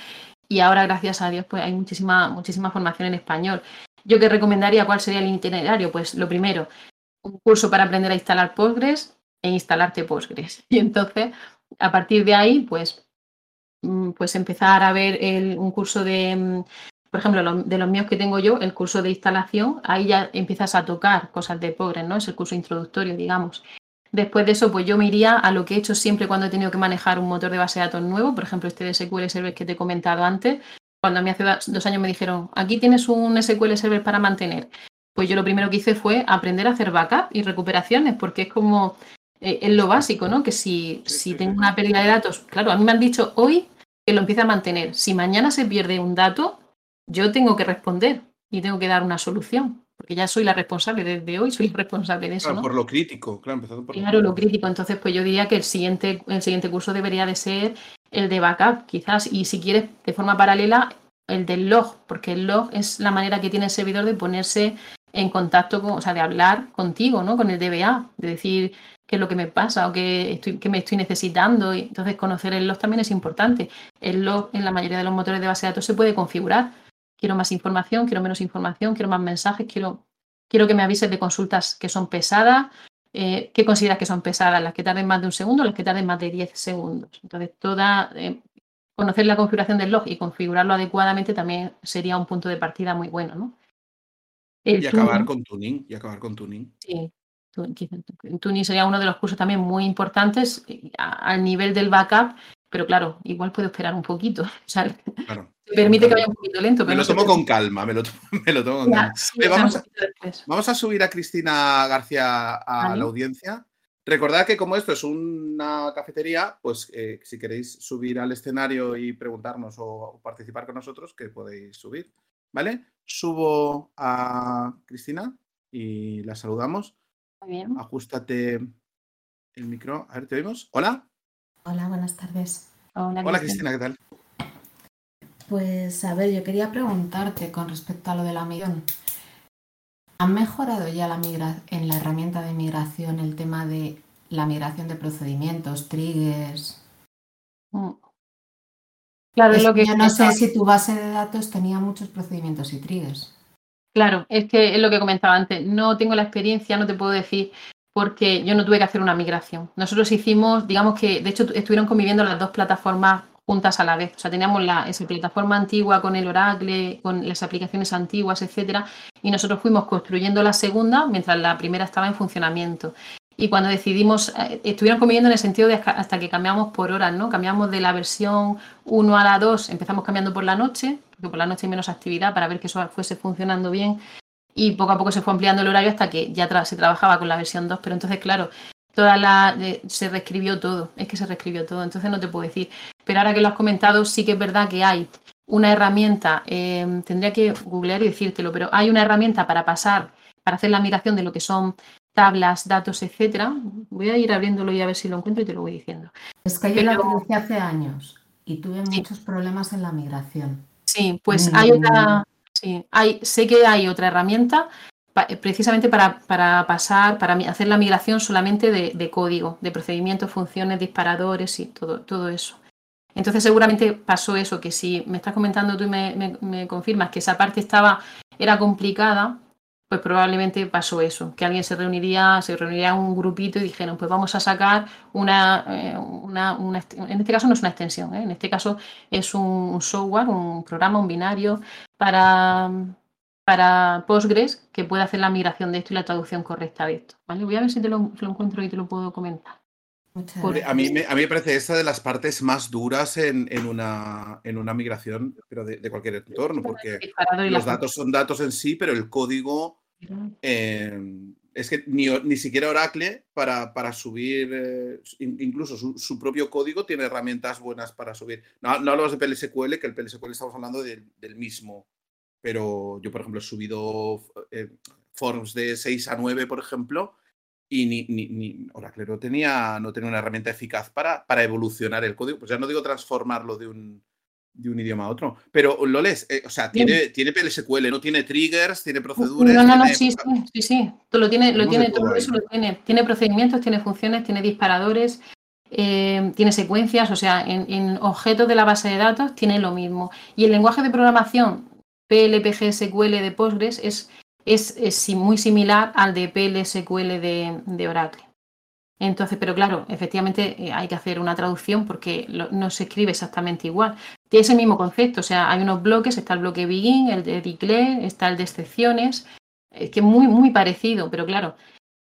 Speaker 2: y ahora, gracias a Dios, pues hay muchísima, muchísima formación en español. Yo que recomendaría cuál sería el itinerario, pues lo primero, un curso para aprender a instalar Postgres e instalarte Postgres. Y entonces, a partir de ahí, pues, mm, pues empezar a ver un curso de, mm, por ejemplo, de los míos que tengo yo, el curso de instalación, ahí ya empiezas a tocar cosas de Postgres, ¿no? Es el curso introductorio, digamos. Después de eso, pues yo me iría a lo que he hecho siempre cuando he tenido que manejar un motor de base de datos nuevo, por ejemplo, este de SQL Server que te he comentado antes. Cuando a mí hace dos años me dijeron, aquí tienes un SQL Server para mantener. Pues yo lo primero que hice fue aprender a hacer backup y recuperaciones, porque es como, eh, es lo básico, ¿no? Que si, si tengo una pérdida de datos, claro, a mí me han dicho hoy que lo empiece a mantener. Si mañana se pierde un dato, yo tengo que responder y tengo que dar una solución porque ya soy la responsable desde hoy, soy responsable de eso.
Speaker 1: Claro, por lo crítico, claro, empezando por
Speaker 2: Claro, lo crítico. Entonces, pues yo diría que el siguiente, el siguiente curso debería de ser el de backup, quizás, y si quieres, de forma paralela, el del log, porque el log es la manera que tiene el servidor de ponerse en contacto con, o sea, de hablar contigo, ¿no? Con el DBA, de decir qué es lo que me pasa o qué, estoy, qué me estoy necesitando. Y entonces, conocer el log también es importante. El log en la mayoría de los motores de base de datos se puede configurar quiero más información, quiero menos información, quiero más mensajes, quiero, quiero que me avises de consultas que son pesadas. Eh, ¿Qué consideras que son pesadas? ¿Las que tarden más de un segundo o las que tarden más de 10 segundos? Entonces, toda, eh, conocer la configuración del log y configurarlo adecuadamente también sería un punto de partida muy bueno, ¿no?
Speaker 1: y acabar con tuning, y acabar con tuning.
Speaker 2: Sí, tuning sería uno de los cursos también muy importantes eh, al nivel del backup, pero claro, igual puedo esperar un poquito. claro permite que vaya un poquito lento.
Speaker 1: me lo tomo con calma, me lo, tomo con calma. vamos, a, subir a Cristina García a la audiencia. Recordad que como esto es una cafetería, pues eh, si queréis subir al escenario y preguntarnos o, participar con nosotros, que podéis subir. ¿Vale? Subo a Cristina y la saludamos.
Speaker 2: Muy bien.
Speaker 1: Ajustate el micro. A ver, ¿te oímos? ¿Hola?
Speaker 3: Hola, buenas tardes.
Speaker 1: Hola, Cristina, ¿qué tal?
Speaker 3: Pues a ver, yo quería preguntarte con respecto a lo de la migración. ¿Han mejorado ya la migra en la herramienta de migración el tema de la migración de procedimientos, triggers? Mm. Claro, es lo que yo no sé si tu base de datos tenía muchos procedimientos y triggers.
Speaker 2: Claro, es que es lo que comentaba antes. No tengo la experiencia, no te puedo decir porque yo no tuve que hacer una migración. Nosotros hicimos, digamos que, de hecho, estuvieron conviviendo las dos plataformas juntas a la vez. O sea, teníamos la, esa plataforma antigua con el Oracle, con las aplicaciones antiguas, etcétera, y nosotros fuimos construyendo la segunda mientras la primera estaba en funcionamiento. Y cuando decidimos, eh, estuvieron conviviendo en el sentido de hasta que cambiamos por horas, ¿no? Cambiamos de la versión 1 a la 2, empezamos cambiando por la noche, porque por la noche hay menos actividad para ver que eso fuese funcionando bien. Y poco a poco se fue ampliando el horario hasta que ya se trabajaba con la versión 2. Pero entonces, claro, toda la se reescribió todo, es que se reescribió todo, entonces no te puedo decir. Pero ahora que lo has comentado, sí que es verdad que hay una herramienta, em, tendría que googlear y decírtelo, pero hay una herramienta para pasar, para hacer la migración de lo que son tablas, datos, etcétera. Voy a ir abriéndolo y a ver si lo encuentro y te lo voy diciendo.
Speaker 3: Es que yo la utilicé hace años y tuve muchos problemas en la migración.
Speaker 2: Sí, pues hay otra, sí, hay, sé que hay otra herramienta precisamente para, pasar, para hacer la migración solamente de, código, de procedimientos, funciones, disparadores y todo, todo eso. Entonces seguramente pasó eso, que si me estás comentando tú y me, confirmas que esa parte estaba, era complicada, pues probablemente pasó eso, que alguien se reuniría, se reuniría un grupito y dijeron, pues vamos a sacar una, eh, una, en este caso no es una extensión, ¿eh? en este caso es un, software, un programa, un binario para, para Postgres que pueda hacer la migración de esto y la traducción correcta de esto. ¿vale? Voy a ver si te lo, lo encuentro y te lo puedo comentar.
Speaker 1: A mí, me, a mí me parece esta de las partes más duras en, en, una, en una migración pero de, de, cualquier entorno, porque los datos son datos en sí, pero el código eh, es que ni, ni, siquiera Oracle para, para subir, eh, incluso su, su, propio código tiene herramientas buenas para subir. No, no hablamos de PLSQL, que el PLSQL estamos hablando de, del mismo, pero yo, por ejemplo, he subido eh, forms de 6 a 9, por ejemplo, y ni, ni, Oracle no tenía, no tenía una herramienta eficaz para, para evolucionar el código. Pues ya no digo transformarlo de un, de un idioma a otro. Pero Loles, eh, o sea, tiene, tiene PLSQL, no tiene triggers, tiene proceduras.
Speaker 2: No,
Speaker 1: no, no,
Speaker 2: sí, sí, sí, sí. Lo tiene, lo tiene, todo, eso lo tiene. Tiene procedimientos, tiene funciones, tiene disparadores, eh, tiene secuencias, o sea, en, en, objetos de la base de datos tiene lo mismo. Y el lenguaje de programación PLPGSQL de Postgres es es, muy similar al de PLSQL de, de, Oracle. Entonces, pero claro, efectivamente eh, hay que hacer una traducción porque no se escribe exactamente igual. Tiene ese mismo concepto, o sea, hay unos bloques, está el bloque begin, el de declare, está el de excepciones, es que es muy, muy parecido, pero claro,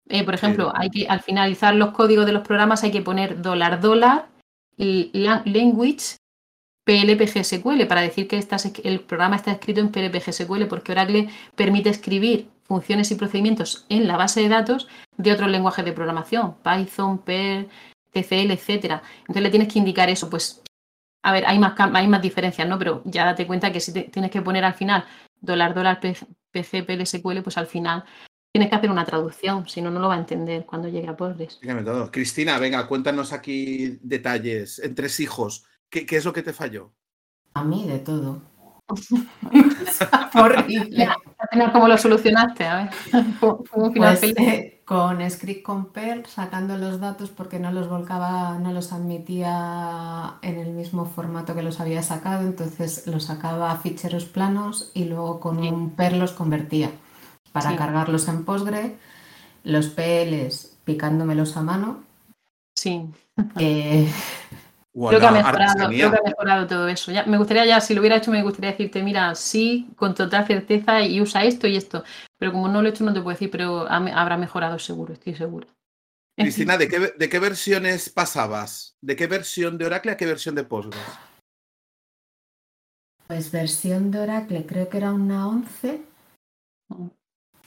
Speaker 2: eh, por ejemplo, hay que al finalizar los códigos de los programas hay que poner dólar dólar language PLPGSQL para decir que el programa está escrito en PLPGSQL porque Oracle permite escribir funciones y procedimientos en la base de datos de otros lenguajes de programación, Python, Perl, TCL, etcétera. Entonces le tienes que indicar eso, pues a ver, hay más, hay más diferencias, ¿no? Pero ya date cuenta que si tienes que poner al final dólar, dólar, PC, PLSQL, pues al final tienes que hacer una traducción, si no, no lo va a entender cuando llegue a
Speaker 1: todo. Cristina, venga, cuéntanos aquí detalles. En tres hijos, ¿Qué, ¿Qué, es lo que te falló?
Speaker 3: A mí de todo.
Speaker 2: Horrible. ¿Cómo lo solucionaste? A ver,
Speaker 3: pues, eh, con script compare, sacando los datos porque no los volcaba, no los admitía en el mismo formato que los había sacado, entonces los sacaba a ficheros planos y luego con un per los convertía para cargarlos en Postgre, los PLs picándomelos a mano.
Speaker 2: Sí.
Speaker 3: Eh,
Speaker 2: creo, que ha mejorado, creo que ha mejorado todo eso. Ya, me gustaría ya, si lo hubiera hecho, me gustaría decirte, mira, sí, con total certeza y usa esto y esto. Pero como no lo he hecho, no te puedo decir, pero habrá mejorado seguro, estoy seguro.
Speaker 1: Cristina, ¿de qué, ¿de qué versiones pasabas? ¿De qué versión de Oracle a qué versión de Postgres?
Speaker 3: Pues versión de Oracle creo que era una 11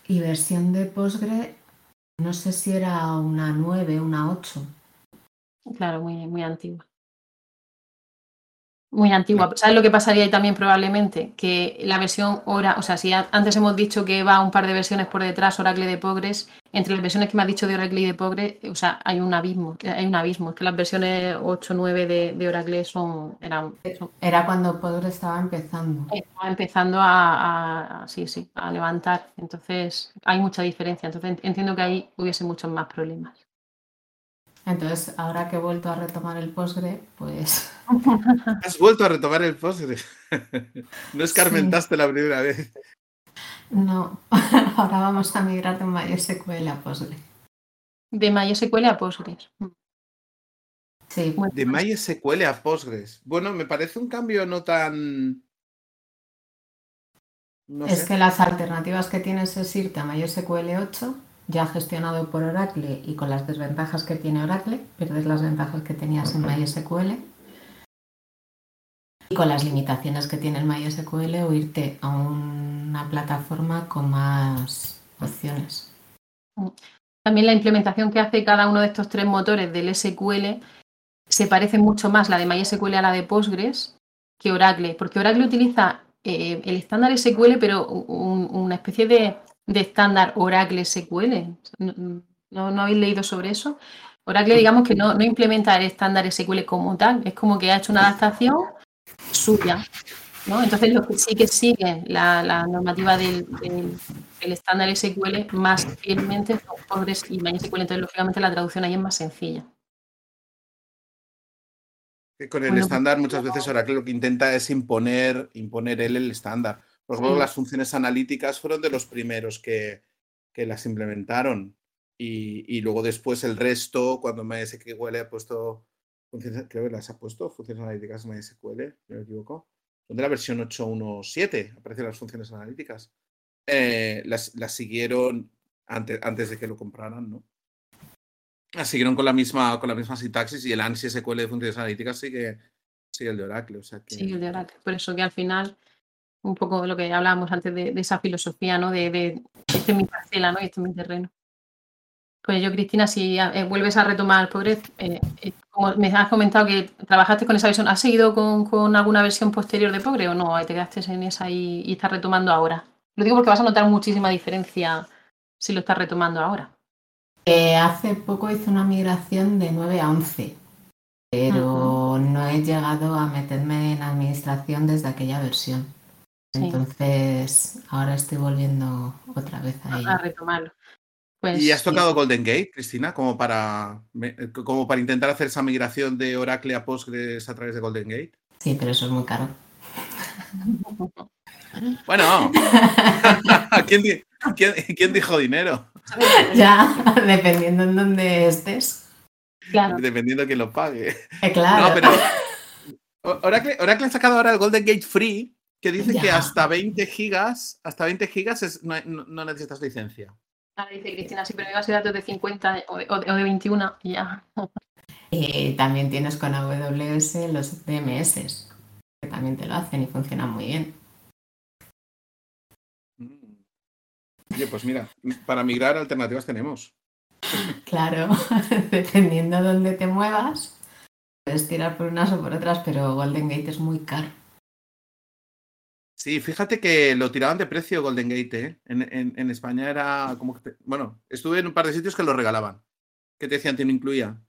Speaker 3: y versión de Postgre no sé si era una 9, una 8.
Speaker 2: Claro, muy, muy antigua muy antigua. ¿Sabes lo que pasaría ahí también probablemente? Que la versión Oracle, o sea, si antes hemos dicho que va un par de versiones por detrás, Oracle de Postgres, entre las versiones que me has dicho de Oracle y de Postgres, o sea, hay un abismo, hay un abismo, que las versiones 8, 9 de, de Oracle son, eran...
Speaker 3: Era cuando Postgres estaba empezando.
Speaker 2: Estaba empezando a, a, sí, sí, a levantar, entonces hay mucha diferencia, entonces entiendo que ahí hubiese muchos más problemas.
Speaker 3: Entonces, ahora que he vuelto a retomar el Postgre, pues.
Speaker 1: ¿Has vuelto a retomar el Postgre? no escarmentaste la primera vez.
Speaker 3: No, ahora vamos a migrar de MySQL a Postgre.
Speaker 2: De MySQL a Postgres.
Speaker 3: Sí.
Speaker 1: De MySQL a Postgres. Bueno, me parece un cambio no tan.
Speaker 3: es que las alternativas que tienes es irte a MySQL 8 ya gestionado por Oracle y con las desventajas que tiene Oracle, pierdes las ventajas que tenías en MySQL y con las limitaciones que tiene el MySQL o irte a una plataforma con más opciones.
Speaker 2: También la implementación que hace cada uno de estos tres motores del SQL se parece mucho más la de MySQL a la de Postgres que Oracle, porque Oracle utiliza eh, el estándar SQL, pero una especie de de estándar Oracle SQL. ¿No, habéis leído sobre eso? Oracle, digamos que no, no implementa el estándar SQL como tal, es como que ha hecho una adaptación suya. ¿no? Entonces, los que sí que siguen la, normativa del, estándar SQL más fielmente son Postgres y MySQL. Entonces, lógicamente, la traducción ahí es más sencilla.
Speaker 1: Con el estándar, muchas veces Oracle lo que intenta es imponer, imponer él el estándar. Por ejemplo, las funciones analíticas fueron de los primeros que, que las implementaron. Y, y, luego después el resto, cuando MySQL ha puesto, creo que las ha puesto, funciones analíticas MySQL, no me equivoco, son de la versión 8.1.7, aparecen las funciones analíticas. Eh, las, las, siguieron antes, antes de que lo compraran, ¿no? Las siguieron con la misma, con la misma sintaxis y el ANSI SQL de funciones analíticas sigue, sigue el de Oracle. O sea que...
Speaker 2: Sigue el de Oracle. Por eso que al final un poco lo que hablábamos antes de, esa filosofía, ¿no? De, de, este es mi parcela, ¿no? Y este es mi terreno. Pues yo, Cristina, si eh, vuelves a retomar Progress, eh, eh, como me has comentado que trabajaste con esa versión, ¿has seguido con, alguna versión posterior de Progress o no? ¿Te quedaste en esa y, y, estás retomando ahora? Lo digo porque vas a notar muchísima diferencia si lo estás retomando ahora.
Speaker 3: hace poco hice una migración de 9 a 11, pero no he llegado a meterme en administración desde aquella versión. Entonces, ahora estoy volviendo otra vez a,
Speaker 2: a retomarlo.
Speaker 1: Pues, ¿Y has tocado Golden Gate, Cristina, como para, como para intentar hacer esa migración de Oracle a Postgres a través de Golden Gate?
Speaker 3: Sí, pero eso es muy caro.
Speaker 1: Bueno, ¿quién, dijo dinero?
Speaker 3: Ya, dependiendo en dónde estés.
Speaker 2: Claro.
Speaker 1: Dependiendo de quién lo pague.
Speaker 3: Eh, claro.
Speaker 1: No, pero Oracle, Oracle ha sacado ahora el Golden Gate Free, que dice que hasta 20 gigas, hasta 20 gigas no, necesitas licencia.
Speaker 2: Ahora dice Cristina, si pero me datos de 50 o de, 21, ya.
Speaker 3: Y también tienes con AWS los DMS, que también te lo hacen y funcionan muy bien.
Speaker 1: Mm. Oye, pues mira, para migrar alternativas tenemos.
Speaker 3: Claro, dependiendo de dónde te muevas, puedes tirar por unas o por otras, pero Golden Gate es muy caro.
Speaker 1: Sí, fíjate que lo tiraban de precio Golden Gate, ¿eh? En, España era como que... bueno, estuve en un par de sitios que lo regalaban. Que te decían, te lo incluía.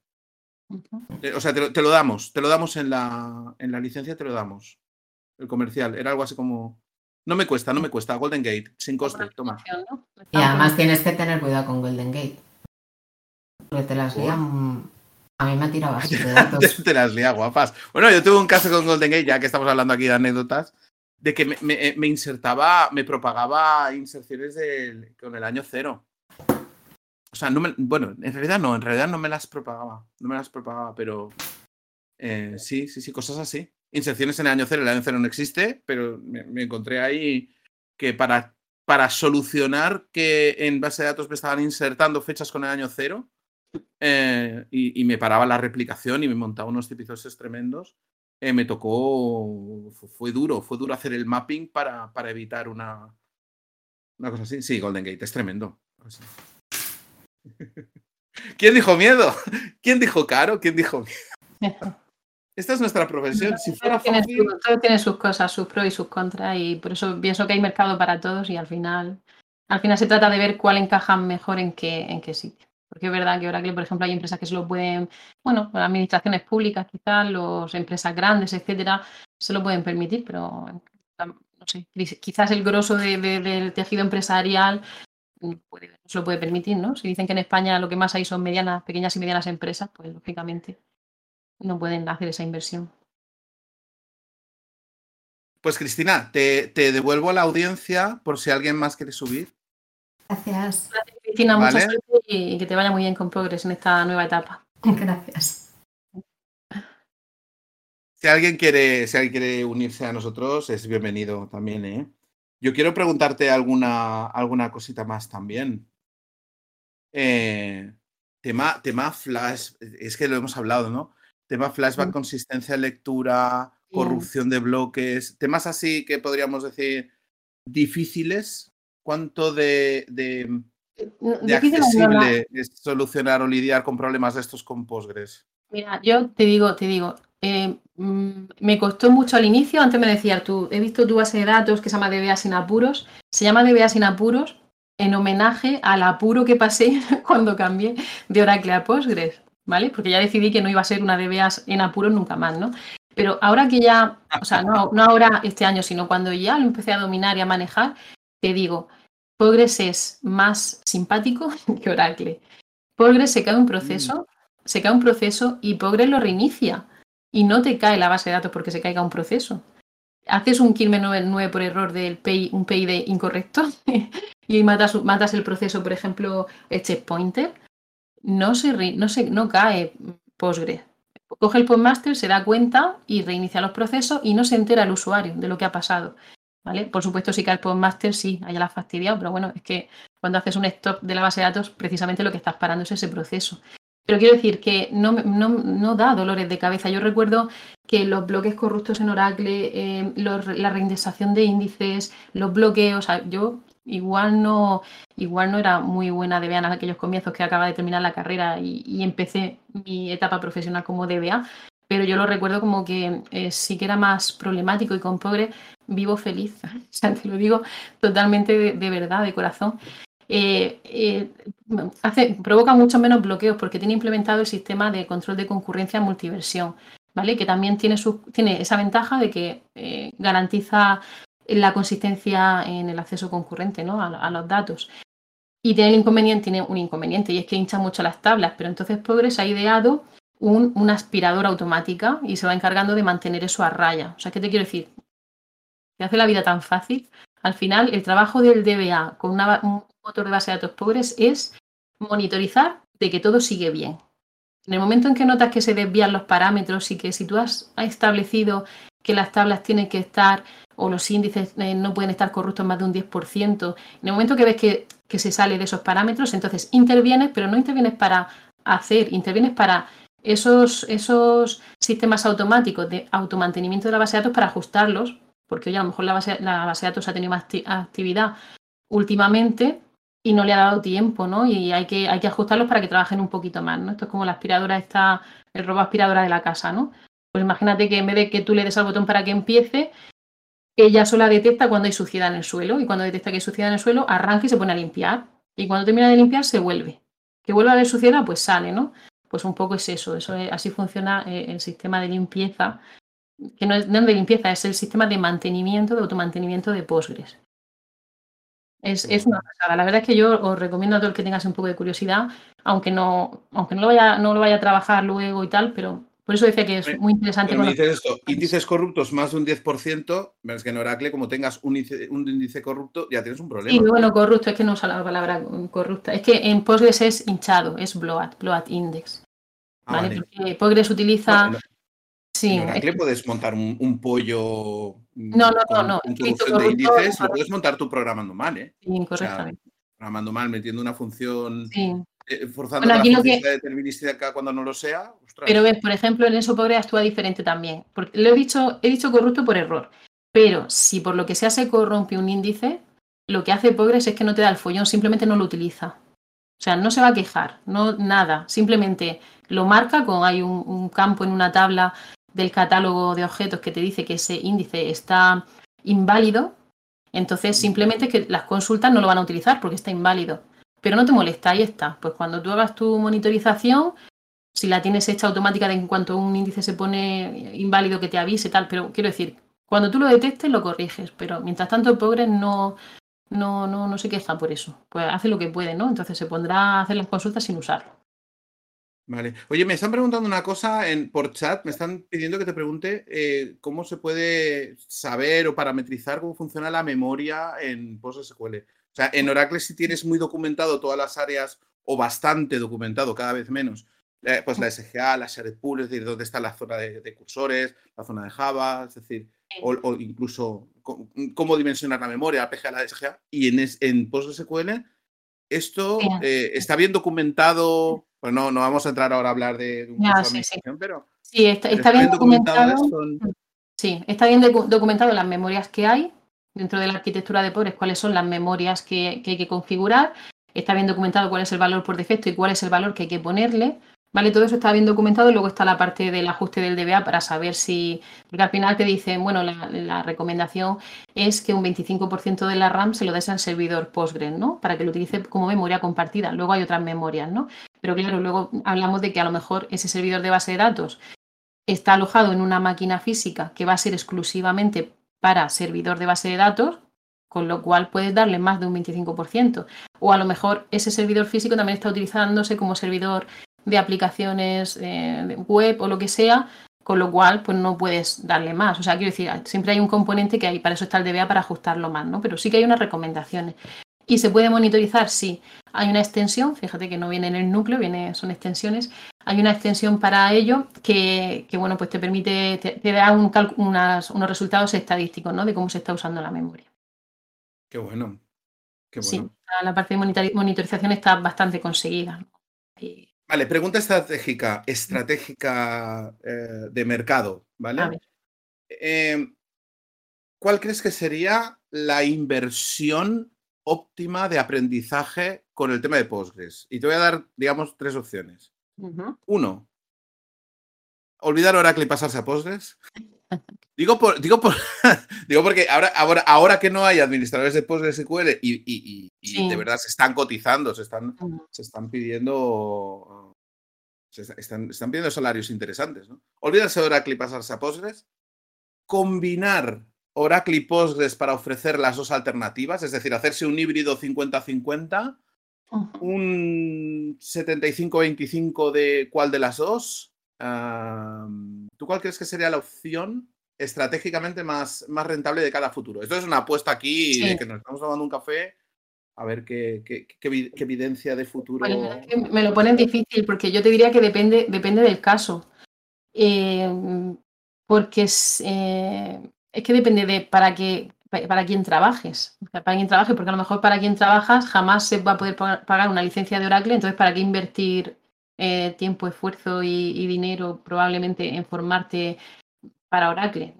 Speaker 1: Eh, o sea, te lo, damos, te lo damos en la, en la licencia, te lo damos. El comercial, era algo así como... No me cuesta, no me cuesta, Golden Gate, sin coste, toma.
Speaker 3: Y además tienes que tener cuidado con Golden Gate. Porque te las lían... A mí me ha tirado así de datos.
Speaker 1: te las lía, guapas. Bueno, yo tuve un caso con Golden Gate, ya que estamos hablando aquí de anécdotas de que me, insertaba, me propagaba inserciones con el año cero. O sea, bueno, en realidad no, en realidad no me las propagaba, no me las propagaba, pero eh, sí, sí, sí, cosas así. Inserciones en el año cero, el año cero no existe, pero me, encontré ahí que para, para solucionar que en base de datos me estaban insertando fechas con el año cero eh, y, me paraba la replicación y me montaba unos tipizos tremendos, eh, me tocó, fue duro, fue duro hacer el mapping para, para evitar una, una cosa así. Sí, Golden Gate, es tremendo. ¿Quién dijo miedo? ¿Quién dijo caro? ¿Quién dijo miedo? Esta es nuestra profesión. Si fuera
Speaker 2: todo, tiene sus cosas, sus pros y sus contras, y por eso pienso que hay mercado para todos y al final, al final se trata de ver cuál encaja mejor en qué, en qué sitio. Porque es verdad que Oracle, por ejemplo, hay empresas que se lo pueden, bueno, administraciones públicas quizás, las empresas grandes, etcétera, se lo pueden permitir, pero no sé, quizás el grosso del tejido empresarial no, se lo puede permitir, ¿no? Si dicen que en España lo que más hay son medianas, pequeñas y medianas empresas, pues lógicamente no pueden hacer esa inversión.
Speaker 1: Pues Cristina, te devuelvo a la audiencia por si alguien más quiere subir.
Speaker 3: Gracias.
Speaker 2: Gracias, Cristina. Mucha suerte y que te vaya muy bien con Progress en esta nueva etapa.
Speaker 3: Gracias.
Speaker 1: Si alguien quiere, si alguien quiere unirse a nosotros, es bienvenido también, ¿eh? Yo quiero preguntarte alguna, alguna cosita más también. Eh, tema, tema flash, es que lo hemos hablado, ¿no? Tema flashback, consistencia de lectura, corrupción de bloques, temas así que podríamos decir difíciles ¿Cuánto de, de, accesible es solucionar o lidiar con problemas de estos con Postgres?
Speaker 2: Mira, yo te digo, te digo, eh, mm, me costó mucho al inicio, antes me decías tú, he visto tu base de datos que se llama DBA sin apuros, se llama DBA sin apuros en homenaje al apuro que pasé cuando cambié de Oracle a Postgres, ¿vale? Porque ya decidí que no iba a ser una DBA en apuros nunca más, ¿no? Pero ahora que ya, o sea, no, no ahora este año, sino cuando ya lo empecé a dominar y a manejar, te digo, Postgres es más simpático que Oracle. Postgres se cae un proceso, se cae un proceso y Postgres lo reinicia. Y no te cae la base de datos porque se caiga un proceso. Haces un kill 9 por error del PI, un PID incorrecto y matas, matas el proceso, por ejemplo, el checkpointer, no se, no se no cae Postgres. Coge el postmaster, se da cuenta y reinicia los procesos y no se entera el usuario de lo que ha pasado. ¿Vale? Por supuesto, si cae el postmaster, sí, haya la fastidiado, pero bueno, es que cuando haces un stop de la base de datos, precisamente lo que estás parando es ese proceso. Pero quiero decir que no, da dolores de cabeza. Yo recuerdo que los bloques corruptos en Oracle, eh, la reindexación de índices, los bloqueos, yo igual no, igual no era muy buena DBA en aquellos comienzos que acaba de terminar la carrera y, empecé mi etapa profesional como DBA, pero yo lo recuerdo como que eh, sí que era más problemático y con pobre vivo feliz. o sea, te lo digo totalmente de verdad, de corazón. Eh, eh, hace, provoca mucho menos bloqueos porque tiene implementado el sistema de control de concurrencia multiversión, ¿vale? Que también tiene, su, tiene esa ventaja de que eh, garantiza la consistencia en el acceso concurrente ¿no? a, los datos. Y tiene, el inconveniente, tiene un inconveniente y es que hincha mucho las tablas, pero entonces Progress ha ideado un, una aspiradora automática y se va encargando de mantener eso a raya. O sea, ¿qué te quiero decir? Hace la vida tan fácil. Al final, el trabajo del DBA con una, motor de base de datos pobres es monitorizar de que todo sigue bien. En el momento en que notas que se desvían los parámetros y que si tú has establecido que las tablas tienen que estar o los índices eh, no pueden estar corruptos más de un 10%, en el momento que ves que, que se sale de esos parámetros, entonces intervienes, pero no intervienes para hacer, intervienes para esos, esos sistemas automáticos de automantenimiento de la base de datos para ajustarlos, porque hoy a lo mejor la base, la base de datos ha tenido más actividad últimamente y no le ha dado tiempo, ¿no? Y hay que, hay que ajustarlos para que trabajen un poquito más, ¿no? Esto es como la aspiradora está, el robot aspiradora de la casa, ¿no? Pues imagínate que en vez de que tú le des al botón para que empiece, ella sola detecta cuando hay suciedad en el suelo y cuando detecta que hay suciedad en el suelo, arranca y se pone a limpiar. Y cuando termina de limpiar, se vuelve. Que vuelva a haber suciedad, pues sale, ¿no? Pues un poco es eso, eso así funciona eh, el sistema de limpieza, que no es, no de limpieza, es el sistema de mantenimiento, de automantenimiento de Postgres. Es, una pasada. La verdad es que yo os recomiendo a todo el que tengas un poco de curiosidad, aunque no, aunque no lo vaya, no lo vaya a trabajar luego y tal, pero por eso decía que es muy interesante.
Speaker 1: Pero dices esto, índices corruptos más de un 10%, es que en Oracle, como tengas un índice, corrupto, ya tienes un problema.
Speaker 2: Sí, bueno, corrupto, es que no usa la palabra corrupta. Es que en Postgres es hinchado, es bloat, bloat index. Ah, ¿vale? Porque Postgres utiliza.
Speaker 1: Sí. En Oracle puedes montar un, pollo.
Speaker 2: No, no, no, no.
Speaker 1: de índices, lo puedes montar tú programando mal, ¿eh?
Speaker 2: Sí, incorrectamente.
Speaker 1: programando mal, metiendo una función. Eh, forzando la función que... determinística cuando no lo sea.
Speaker 2: Pero ves, por ejemplo, en eso Pobre actúa diferente también. Porque lo he dicho, he dicho corrupto por error. Pero si por lo que sea se corrompe un índice, lo que hace Progress es que no te da el follón, simplemente no lo utiliza. O sea, no se va a quejar, no nada. Simplemente lo marca con hay un campo en una tabla del catálogo de objetos que te dice que ese índice está inválido, entonces simplemente que las consultas no lo van a utilizar porque está inválido. Pero no te molesta, ahí está. Pues cuando tú hagas tu monitorización, si la tienes hecha automática de en cuanto un índice se pone inválido que te avise tal, pero quiero decir, cuando tú lo detectes lo corriges, pero mientras tanto el pobre no, no, no, no se queja por eso. Pues hace lo que puede, ¿no? Entonces se pondrá a hacer las consultas sin usarlo.
Speaker 1: Vale. Oye, me están preguntando una cosa en, por chat, me están pidiendo que te pregunte eh, cómo se puede saber o parametrizar cómo funciona la memoria en PostgreSQL. O sea, en Oracle si tienes muy documentado todas las áreas o bastante documentado, cada vez menos, eh, pues la SGA, la shared pool, es decir, dónde está la zona de, cursores, la zona de Java, es decir, o, incluso cómo, dimensionar la memoria, la PGA, la SGA. Y en, en PostgreSQL esto eh, está bien documentado pues no, no vamos a entrar ahora a hablar de, un
Speaker 2: sí, sí. pero. Sí, está, bien documentado. Sí, está bien documentado las memorias que hay dentro de la arquitectura de pobres, cuáles son las memorias que, que hay que configurar. Está bien documentado cuál es el valor por defecto y cuál es el valor que hay que ponerle. ¿Vale? Todo eso está bien documentado y luego está la parte del ajuste del DBA para saber si, porque al final te dicen, bueno, la, recomendación es que un 25% de la RAM se lo des al servidor Postgres, ¿no? Para que lo utilice como memoria compartida. Luego hay otras memorias, ¿no? Pero claro, luego hablamos de que a lo mejor ese servidor de base de datos está alojado en una máquina física que va a ser exclusivamente para servidor de base de datos, con lo cual puedes darle más de un 25%. O a lo mejor ese servidor físico también está utilizándose como servidor de aplicaciones eh, web o lo que sea, con lo cual pues no puedes darle más. O sea, quiero decir, siempre hay un componente que hay, para eso está el DBA para ajustarlo más, ¿no? Pero sí que hay unas recomendaciones. ¿Y se puede monitorizar? Sí. Hay una extensión, fíjate que no viene en el núcleo, viene, son extensiones. Hay una extensión para ello que, bueno, pues te permite, te, da un unos resultados estadísticos, ¿no? De cómo se está usando la memoria.
Speaker 1: Qué bueno. Qué
Speaker 2: bueno. Sí, la parte de monitorización está bastante conseguida.
Speaker 1: Vale, pregunta estratégica, estratégica eh, de mercado, ¿vale? Em, ¿Cuál crees que sería la inversión óptima de aprendizaje con el tema de Postgres? Y te voy a dar, digamos, tres opciones. Uno, olvidar Oracle y pasarse a Postgres. Digo, por, digo, por, digo porque ahora, ahora, ahora que no hay administradores de PostgreSQL y, y, de verdad se están cotizando, se están, se están pidiendo están, están, pidiendo salarios interesantes. ¿no? Olvidarse de Oracle y pasarse a Postgres. Combinar Oracle y Postgres para ofrecer las dos alternativas, es decir, hacerse un híbrido 50-50, un 75-25 de cuál de las dos. ¿Tú cuál crees que sería la opción estratégicamente más, más rentable de cada futuro? Esto es una apuesta aquí de que nos estamos tomando un café a ver qué, evidencia de futuro.
Speaker 2: me lo ponen difícil porque yo te diría que depende, depende del caso. Em, porque es, eh, es, que depende de para qué para quien trabajes, para quien trabaje, porque a lo mejor para quien trabajas jamás se va a poder pagar una licencia de Oracle, entonces para qué invertir eh, tiempo, esfuerzo y, dinero probablemente en formarte para Oracle.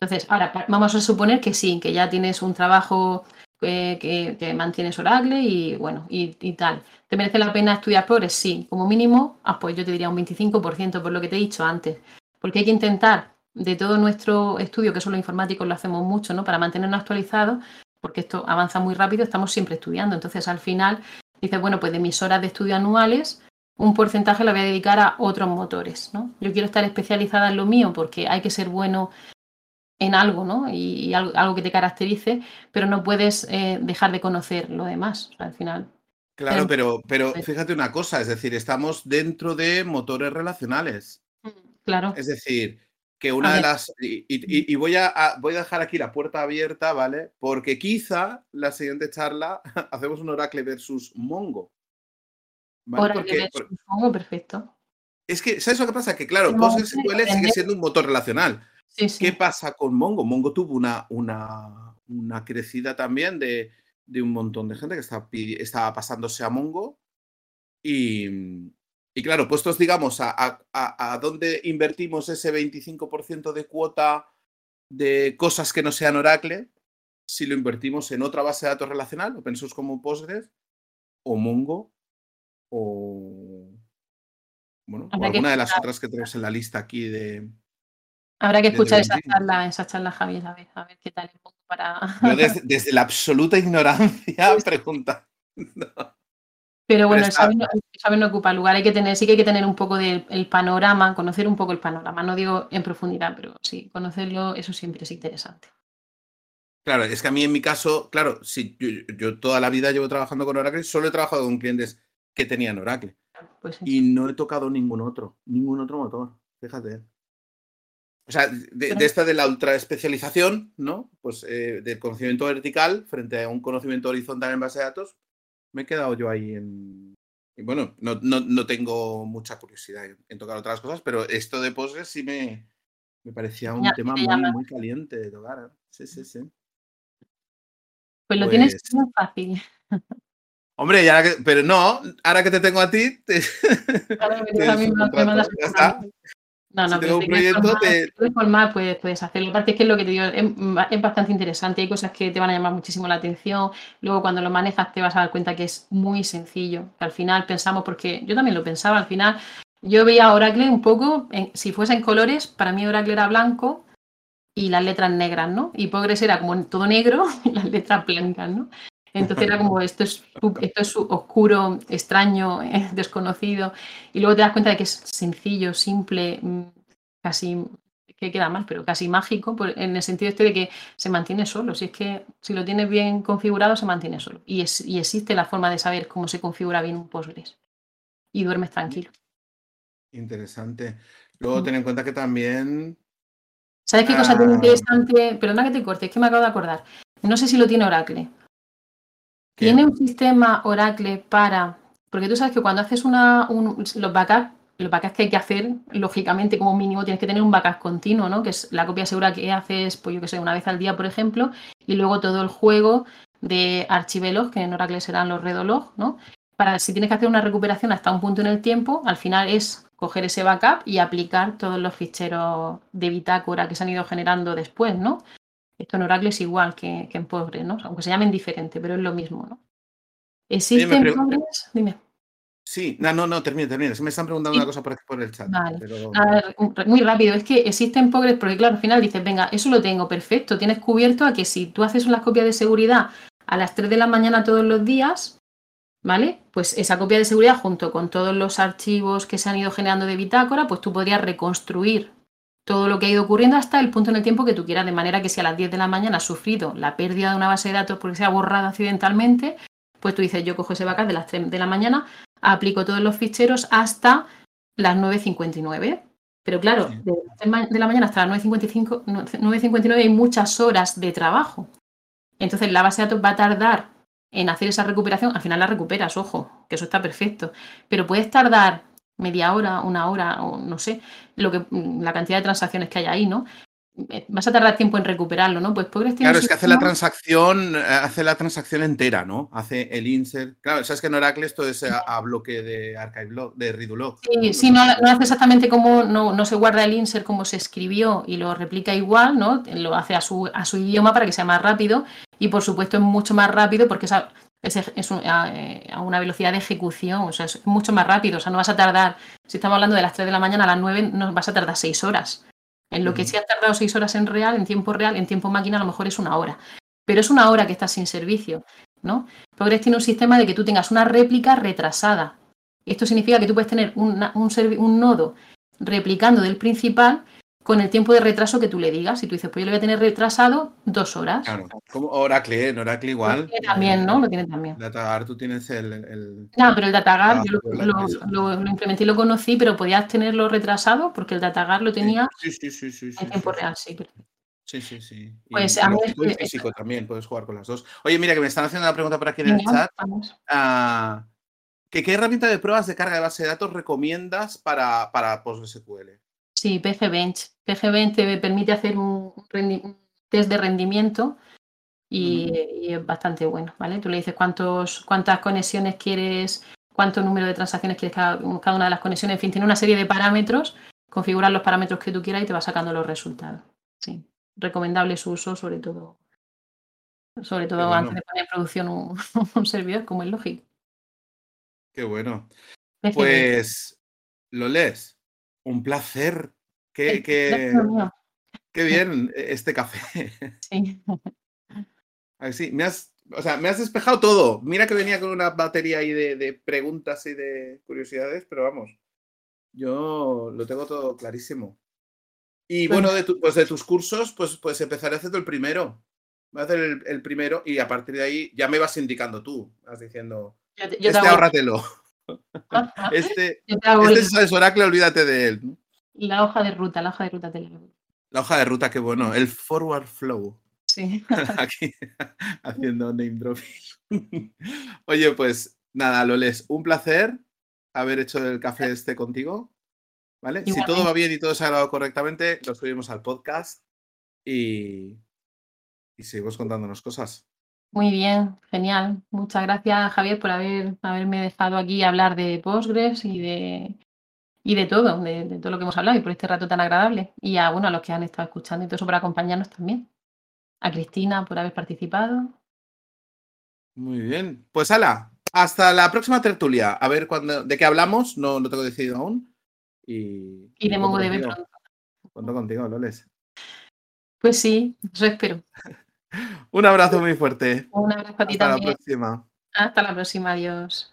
Speaker 2: Entonces, ahora vamos a suponer que sí, que ya tienes un trabajo que, mantienes Oracle y bueno, y, tal. ¿Te merece la pena estudiar Progress? Sí, como mínimo, ah, pues yo te diría un 25% por lo que te he dicho antes. Porque hay que intentar, de todo nuestro estudio, que son los informáticos lo hacemos mucho, ¿no? Para mantenernos actualizados, porque esto avanza muy rápido, estamos siempre estudiando. Entonces, al final, dices, bueno, pues de mis horas de estudio anuales, un porcentaje lo voy a dedicar a otros motores, ¿no? Yo quiero estar especializada en lo mío porque hay que ser bueno en algo, ¿no? Y, algo, que te caracterice, pero no puedes eh, dejar de conocer lo demás, al final.
Speaker 1: Claro, pero, pero fíjate una cosa, es decir, estamos dentro de motores relacionales.
Speaker 2: Mm, claro.
Speaker 1: Es decir, que una de las. Y, voy, a, voy a dejar aquí la puerta abierta, ¿vale? Porque quizá la siguiente charla hacemos un Oracle versus Mongo.
Speaker 2: Oracle versus Mongo, perfecto.
Speaker 1: Es que, ¿sabes lo que pasa? Que claro, PostgreSQL sigue siendo un motor relacional. ¿Qué pasa con Mongo? Mongo tuvo una, una, una crecida también de, de, un montón de gente que estaba, estaba pasándose a Mongo. Y, y claro, puestos, digamos, a, a, a, dónde invertimos ese 25% de cuota de cosas que no sean Oracle, si lo invertimos en otra base de datos relacional, o pensamos como Postgres, o Mongo, o, bueno, o alguna de las otras que tenemos en la lista aquí de,
Speaker 2: Habrá que escuchar esa charla, esa charla, Javier, a ver, a ver qué tal un poco para.
Speaker 1: desde, la absoluta ignorancia pregunta.
Speaker 2: Pero bueno, el saber, no, ocupa lugar. Hay que tener, sí que hay que tener un poco del panorama, conocer un poco el panorama. No digo en profundidad, pero sí, conocerlo, eso siempre es interesante.
Speaker 1: Claro, es que a mí en mi caso, claro, si yo, toda la vida llevo trabajando con Oracle, solo he trabajado con clientes que tenían Oracle. Pues y no he tocado ningún otro, ningún otro motor. Fíjate. O sea, de, esta de la ultra especialización, ¿no? Pues eh, del conocimiento vertical frente a un conocimiento horizontal en base de datos, me he quedado yo ahí en. Y bueno, no, no, no tengo mucha curiosidad en, tocar otras cosas, pero esto de Postgres sí me, me parecía un tema muy, muy caliente de tocar. ¿eh? Sí, sí, sí.
Speaker 2: Pues lo tienes pues muy fácil.
Speaker 1: Hombre, ya pero no, ahora que te tengo a ti, te,
Speaker 2: no, no, pero puedes formar, pues, puedes hacerlo. Aparte es que es lo que te digo, es, bastante interesante. Hay cosas que te van a llamar muchísimo la atención. Luego cuando lo manejas te vas a dar cuenta que es muy sencillo. Que al final pensamos, porque yo también lo pensaba, al final yo veía Oracle un poco, si fuese en colores, para mí Oracle era blanco y las letras negras, ¿no? Y Progress era como todo negro y las letras blancas, ¿no? Entonces era como esto es, esto es oscuro, extraño, desconocido. Y luego te das cuenta de que es sencillo, simple. Mm, casi, que queda mal, pero casi mágico, en el sentido este de que se mantiene solo. Si es que si lo tienes bien configurado, se mantiene solo. Y, es, y existe la forma de saber cómo se configura bien un Postgres. Y duermes tranquilo.
Speaker 1: Interesante. Luego ten en cuenta que también.
Speaker 2: ¿Sabes qué cosa ah. interesante? Perdona que te corte, es que me acabo de acordar. No sé si lo tiene Oracle. Tiene un sistema Oracle para. Porque tú sabes que cuando haces una, los backups, los backups que hay que hacer, lógicamente, como mínimo, tienes que tener un backup continuo, ¿no? Que es la copia segura que haces, pues yo que sé, una vez al día, por ejemplo, y luego todo el juego de archivelos, que en Oracle serán los redolog, ¿no? Para si tienes que hacer una recuperación hasta un punto en el tiempo, al final es coger ese backup y aplicar todos los ficheros de bitácora que se han ido generando después, ¿no? Esto en Oracle es igual que, en Postgres, ¿no? Aunque se llamen diferente, pero es lo mismo, ¿no? ¿Existen Postgres? Dime.
Speaker 1: Sí, no, no, no, termina, termina. Se me están preguntando una cosa por, por el chat.
Speaker 2: muy rápido. Es que existen Postgres porque, claro, al final dices, venga, eso lo tengo, perfecto. Tienes cubierto a que si tú haces una copia de seguridad a las 3 de la mañana todos los días, ¿vale? Pues esa copia de seguridad junto con todos los archivos que se han ido generando de bitácora, pues tú podrías reconstruir todo lo que ha ido ocurriendo hasta el punto en el tiempo que tú quieras, de manera que si a las 10 de la mañana has sufrido la pérdida de una base de datos porque se ha borrado accidentalmente, pues tú dices, yo cojo ese backup de las 3 de la mañana, aplico todos los ficheros hasta las 9.59. Pero claro, de las de la mañana hasta las 9.55, 9.59 hay muchas horas de trabajo. Entonces la base de datos va a tardar en hacer esa recuperación, al final la recuperas, ojo, que eso está perfecto, pero puedes tardar media hora, una hora, o no sé, lo que la cantidad de transacciones que hay ahí, ¿no? Eh, vas a tardar tiempo en recuperarlo, ¿no? Pues
Speaker 1: Postgres tiene Claro, es que hace la transacción, eh, hace la transacción entera, ¿no? Hace el insert. Claro, sabes que en Oracle esto es a, bloque de archive de readlog.
Speaker 2: Sí, sí, no, no, hace exactamente como, no, no, se guarda el insert como se escribió y lo replica igual, ¿no? Lo hace a su, a su idioma para que sea más rápido y por supuesto es mucho más rápido porque esa, es, es eh, a, una velocidad de ejecución, o sea, es mucho más rápido, o sea, no vas a tardar, si estamos hablando de las 3 de la mañana a las 9, no vas a tardar 6 horas. En lo que sí ha tardado 6 horas en real, en tiempo real, en tiempo máquina a lo mejor es una hora. Pero es una hora que estás sin servicio, ¿no? Progress tiene un sistema de que tú tengas una réplica retrasada. Esto significa que tú puedes tener un, un nodo replicando del principal con el tiempo de retraso que tú le digas. Si tú dices, pues yo le voy a tener retrasado dos horas.
Speaker 1: Claro, como Oracle, en Oracle igual.
Speaker 2: También, ¿no? Lo tiene también.
Speaker 1: DataGuard, tú tienes el.
Speaker 2: No, pero el DataGuard, yo lo, implementé y lo conocí, pero podías tenerlo retrasado porque el DataGuard lo tenía
Speaker 1: sí, sí, sí, sí,
Speaker 2: en tiempo real, sí.
Speaker 1: Sí, sí, sí. Pues a mí físico también, puedes jugar con las dos. Oye, mira, que me están haciendo una pregunta por aquí en el chat. Ah, ¿Qué herramienta de pruebas de carga de base de datos recomiendas para, para PostgreSQL?
Speaker 2: Sí, PGBench. PGBench te permite hacer un, test de rendimiento y, es bastante bueno, ¿vale? Tú le dices cuántos, cuántas conexiones quieres, cuánto número de transacciones quieres cada, cada, una de las conexiones, en fin, tiene una serie de parámetros, configurar los parámetros que tú quieras y te va sacando los resultados. Sí, recomendable su uso, sobre todo, sobre todo antes de poner en producción un, servidor, como es lógico.
Speaker 1: Qué bueno. Pues, ¿lo lees? Un placer. Qué, qué, qué bien este café. Sí. Sí, me has, o sea, me has despejado todo. Mira que venía con una batería ahí de, preguntas y de curiosidades, pero vamos, yo lo tengo todo clarísimo. Y bueno, de, pues de tus cursos, pues, pues empezaré haciendo el primero. Voy a hacer el, primero y a partir de ahí ya me vas indicando tú, vas diciendo, este ahórratelo. Este, este es Oracle, olvídate de él.
Speaker 2: La hoja de ruta, la hoja de ruta
Speaker 1: La hoja de ruta, qué bueno. El forward flow.
Speaker 2: Sí.
Speaker 1: Aquí haciendo name dropping. Oye, pues nada, Loles, un placer haber hecho el café este contigo. ¿Vale? Si todo va bien y todo se ha grabado correctamente, lo subimos al podcast y, y seguimos contándonos cosas.
Speaker 2: Muy bien, genial. Muchas gracias, Javier, por haber, haberme dejado aquí hablar de Postgres y de, y de todo, de, todo lo que hemos hablado y por este rato tan agradable. Y a, bueno, a los que han estado escuchando y todo eso por acompañarnos también. A Cristina por haber participado.
Speaker 1: Muy bien. Pues ala, hasta la próxima tertulia. A ver cuándo, de qué hablamos, no lo tengo decidido aún. Y,
Speaker 2: y de MongoDB
Speaker 1: pronto. Cuento contigo, Loles.
Speaker 2: Pues sí, eso espero.
Speaker 1: Un abrazo muy fuerte.
Speaker 2: Un abrazo a ti
Speaker 1: Hasta la próxima.
Speaker 2: Hasta la próxima, adiós.